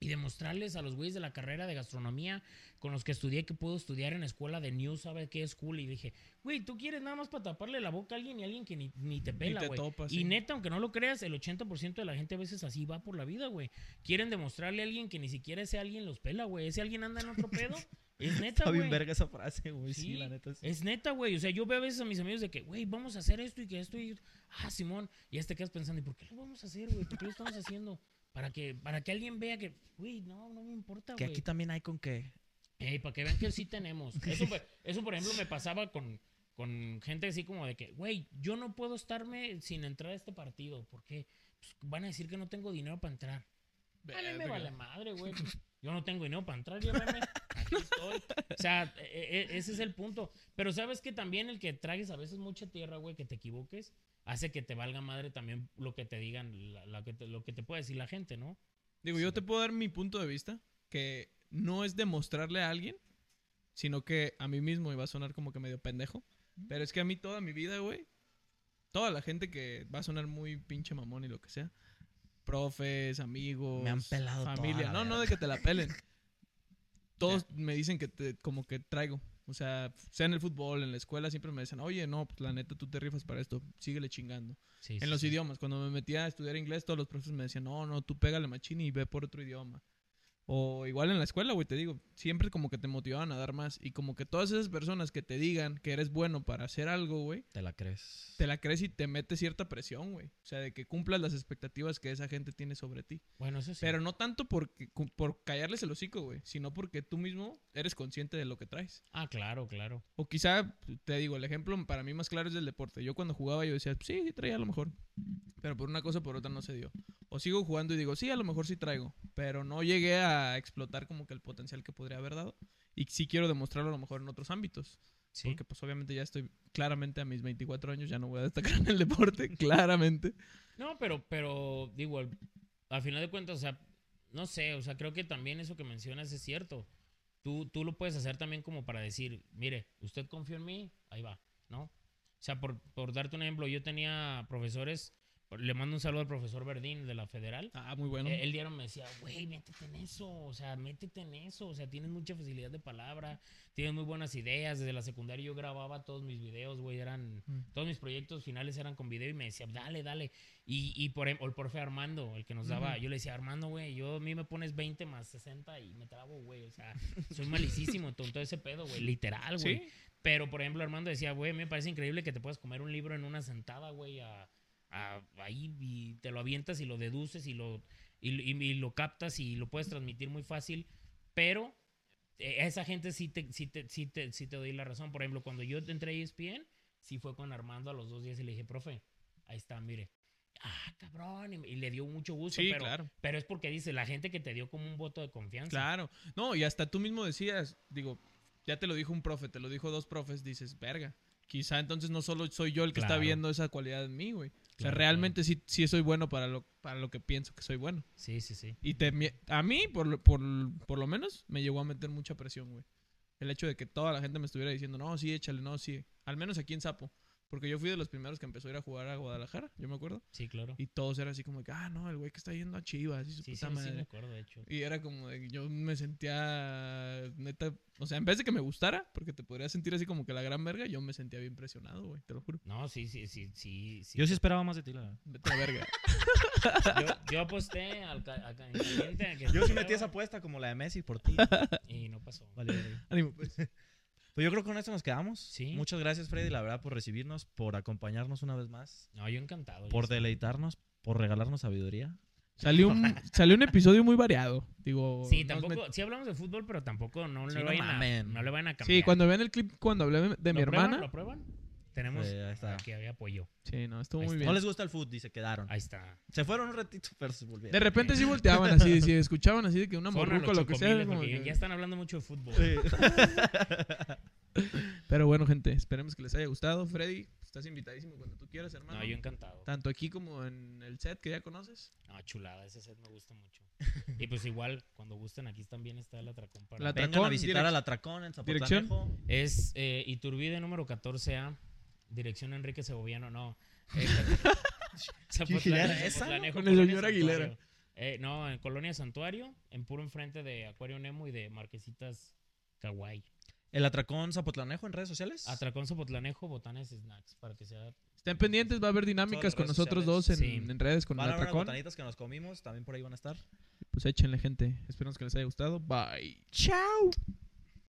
y demostrarles a los güeyes de la carrera de gastronomía con los que estudié que puedo estudiar en escuela de News, ¿sabe qué es cool? Y dije, güey, tú quieres nada más para taparle la boca a alguien y alguien que ni, ni te pela, güey. y sí. neta, aunque no lo creas, el 80% de la gente a veces así va por la vida, güey. Quieren demostrarle a alguien que ni siquiera ese alguien los pela, güey. Ese alguien anda en otro pedo. <laughs> Es neta, Está bien güey. verga esa frase, güey. Sí, Sí, la neta. sí. Es neta, güey. O sea, yo veo a veces a mis amigos de que, güey, vamos a hacer esto y que esto y... Ah, Simón. Y ya te quedas pensando, ¿y por qué lo vamos a hacer, güey? ¿Por qué lo estamos haciendo? Para que, para que alguien vea que, güey, no, no me importa, Que güey. aquí también hay con que. Ey, para que vean que sí tenemos. <laughs> Eso, por- eso por ejemplo, me pasaba con, con gente así como de que, güey, yo no puedo estarme sin entrar a este partido. porque Pues, van a decir que no tengo dinero para entrar. A mí me vale madre, güey. <laughs> Yo no tengo dinero para entrar, llévame. Aquí estoy. O sea, e- e- ese es el punto. Pero sabes que también el que tragues a veces mucha tierra, güey, que te equivoques, hace que te valga madre también lo que te digan, la- la que te- lo que te puede decir la gente, ¿no? Digo, yo te puedo dar mi punto de vista, que no es demostrarle a alguien, sino que a mí mismo, y va a sonar como que medio pendejo, pero es que a mí toda mi vida, güey, toda la gente que va a sonar muy pinche mamón y lo que sea, profes, amigos, Me han pelado toda familia, la no, no de que te la pelen. <laughs> Todos me dicen que te, como que traigo. O sea, sea en el fútbol, en la escuela, siempre me dicen, oye, no, pues la neta tú te rifas para esto, síguele chingando. Sí, En sí, los sí. idiomas, cuando me metía a estudiar inglés, todos los profesores me decían, no, no, tú pégale machín y ve por otro idioma. O igual en la escuela, güey, te digo, siempre como que te motivaban a dar más. Y como que todas esas personas que te digan que eres bueno para hacer algo, güey, Te la crees. te la crees y te mete cierta presión, güey. O sea, de que cumplas las expectativas que esa gente tiene sobre ti. Bueno, eso sí. Pero no tanto porque, por callarles el hocico, güey, sino porque tú mismo eres consciente de lo que traes. Ah, claro, claro. O quizá, te digo, el ejemplo para mí más claro es del deporte. Yo cuando jugaba yo decía, sí, sí traía a lo mejor. Pero por una cosa o por otra no se dio. O sigo jugando y digo, sí, a lo mejor sí traigo. Pero no llegué a explotar como que el potencial que podría haber dado. Y sí quiero demostrarlo a lo mejor en otros ámbitos. Sí. Porque pues obviamente ya estoy claramente a mis 24 años, ya no voy a destacar <laughs> en el deporte, <laughs> claramente. No, pero, pero, digo, al, al final de cuentas, o sea, no sé, o sea, creo que también eso que mencionas es cierto. Tú, tú lo puedes hacer también como para decir, mire, usted confió en mí, ahí va, ¿no? O sea, por, por darte un ejemplo, yo tenía profesores, le mando un saludo al profesor Verdín de la Federal. Ah, muy bueno. Eh, Él diario me decía, güey, métete en eso, o sea, métete en eso, o sea, tienes mucha facilidad de palabra, tienes muy buenas ideas. Desde la secundaria yo grababa todos mis videos, güey, eran, Mm. todos mis proyectos finales eran con video y me decía, dale, dale. Y, y por em- o el profe Armando, el que nos daba, yo le decía, Armando, güey, yo a mí me pones 20 más 60 y me trabo, güey, o sea, soy malicísimo, todo, todo ese pedo, güey, literal, güey. sí, Pero, por ejemplo, Armando decía, güey, me parece increíble que te puedas comer un libro en una sentada, güey, a, a- ahí y te lo avientas y lo deduces y lo, y, y- y lo captas y lo puedes transmitir muy fácil. Pero eh, a esa gente sí te, sí, te, sí, te, sí te doy la razón. Por ejemplo, cuando yo entré a ESPN, sí fue con Armando a los dos días y le dije, profe, ahí está, mire. Ah, cabrón. Y, y le dio mucho gusto. sí, pero, claro. pero es porque dice, la gente que te dio como un voto de confianza. Claro. No, y hasta tú mismo decías, digo, ya te lo dijo un profe, te lo dijo dos profes, dices, verga. Quizá entonces no solo soy yo el que está viendo esa cualidad en mí, güey. O sea, Claro, realmente sí, sí soy bueno para lo, para lo que pienso que soy bueno. Sí, sí, sí. Y te, a mí, por, lo- por, por lo menos, me llegó a meter mucha presión, güey. El hecho de que toda la gente me estuviera diciendo, no, sí, échale, no, sí. Al menos aquí en Sapo. Porque yo fui de los primeros que empezó a ir a jugar a Guadalajara, yo me acuerdo. Sí, claro. Y todos eran así como que, ah, no, el güey que está yendo a Chivas y su Sí, sí, puta sí, madre. me acuerdo, de hecho. Y era como de que yo me sentía neta, o sea, en vez de que me gustara, porque te podría sentir así como que la gran verga, yo me sentía bien presionado, güey, te lo juro. No, sí, sí, sí, sí. sí. Yo sí esperaba más de ti, la verdad. Vete a la verga. Yo, yo aposté al, ca- al ca- en caliente a que Yo sí metí esa apuesta como la de Messi por ti. Y no pasó. Vale, vale. Ánimo, pues. Pues yo creo que con esto nos quedamos. Sí. Muchas gracias, Freddy, la verdad, por recibirnos, por acompañarnos una vez más, No, yo encantado. por deleitarnos, por regalarnos sabiduría. Salió un, <laughs> salió un episodio muy variado, digo. Sí, tampoco, met- sí hablamos de fútbol, pero tampoco no, Sí, le, no vayan a, no le vayan a cambiar. Sí, cuando vean el clip cuando hablé de, mi ¿Lo prueban? hermana. ¿Lo prueban? Tenemos Sí, ahí está. aquí había apoyo. Sí, no, estuvo Ahí muy está. bien. No les gusta el fútbol y se quedaron. Ahí está. Se fueron un ratito, pero se volvieron. De repente sí <laughs> volteaban así, si escuchaban así de que una Fueron a morruco los lo que sea. como que- Ya están hablando mucho de fútbol. <laughs> Pero bueno, gente, esperemos que les haya gustado. Freddy, estás invitadísimo cuando tú quieras, hermano. No, yo encantado. Tanto aquí como en el set que ya conoces. No, chulada, ese set me gusta mucho. Y pues igual, cuando gusten, aquí también está el atracón para... La Vengan Atracón, a visitar al Atracón en dirección. Zapotlanejo. Es eh, Iturbide número 14A, dirección Enrique Segoviano, no. <laughs> Eh, ¿Quién era Zapotlán- esa? Zapotlanejo, Con el señor Aguilera. Eh, no, en Colonia Santuario, en puro enfrente de Acuario Nemo y de Marquesitas Kawaii. El Atracón Zapotlanejo en redes sociales. Atracón Zapotlanejo, Botanes Snacks, para que sea... Estén pendientes, va a haber dinámicas con nosotros dos en, sociales. Sí. en redes con Van el a haber unas atracón. botanitas que nos comimos, también por ahí van a estar. Pues échenle, gente. Esperamos que les haya gustado. Bye. Chao.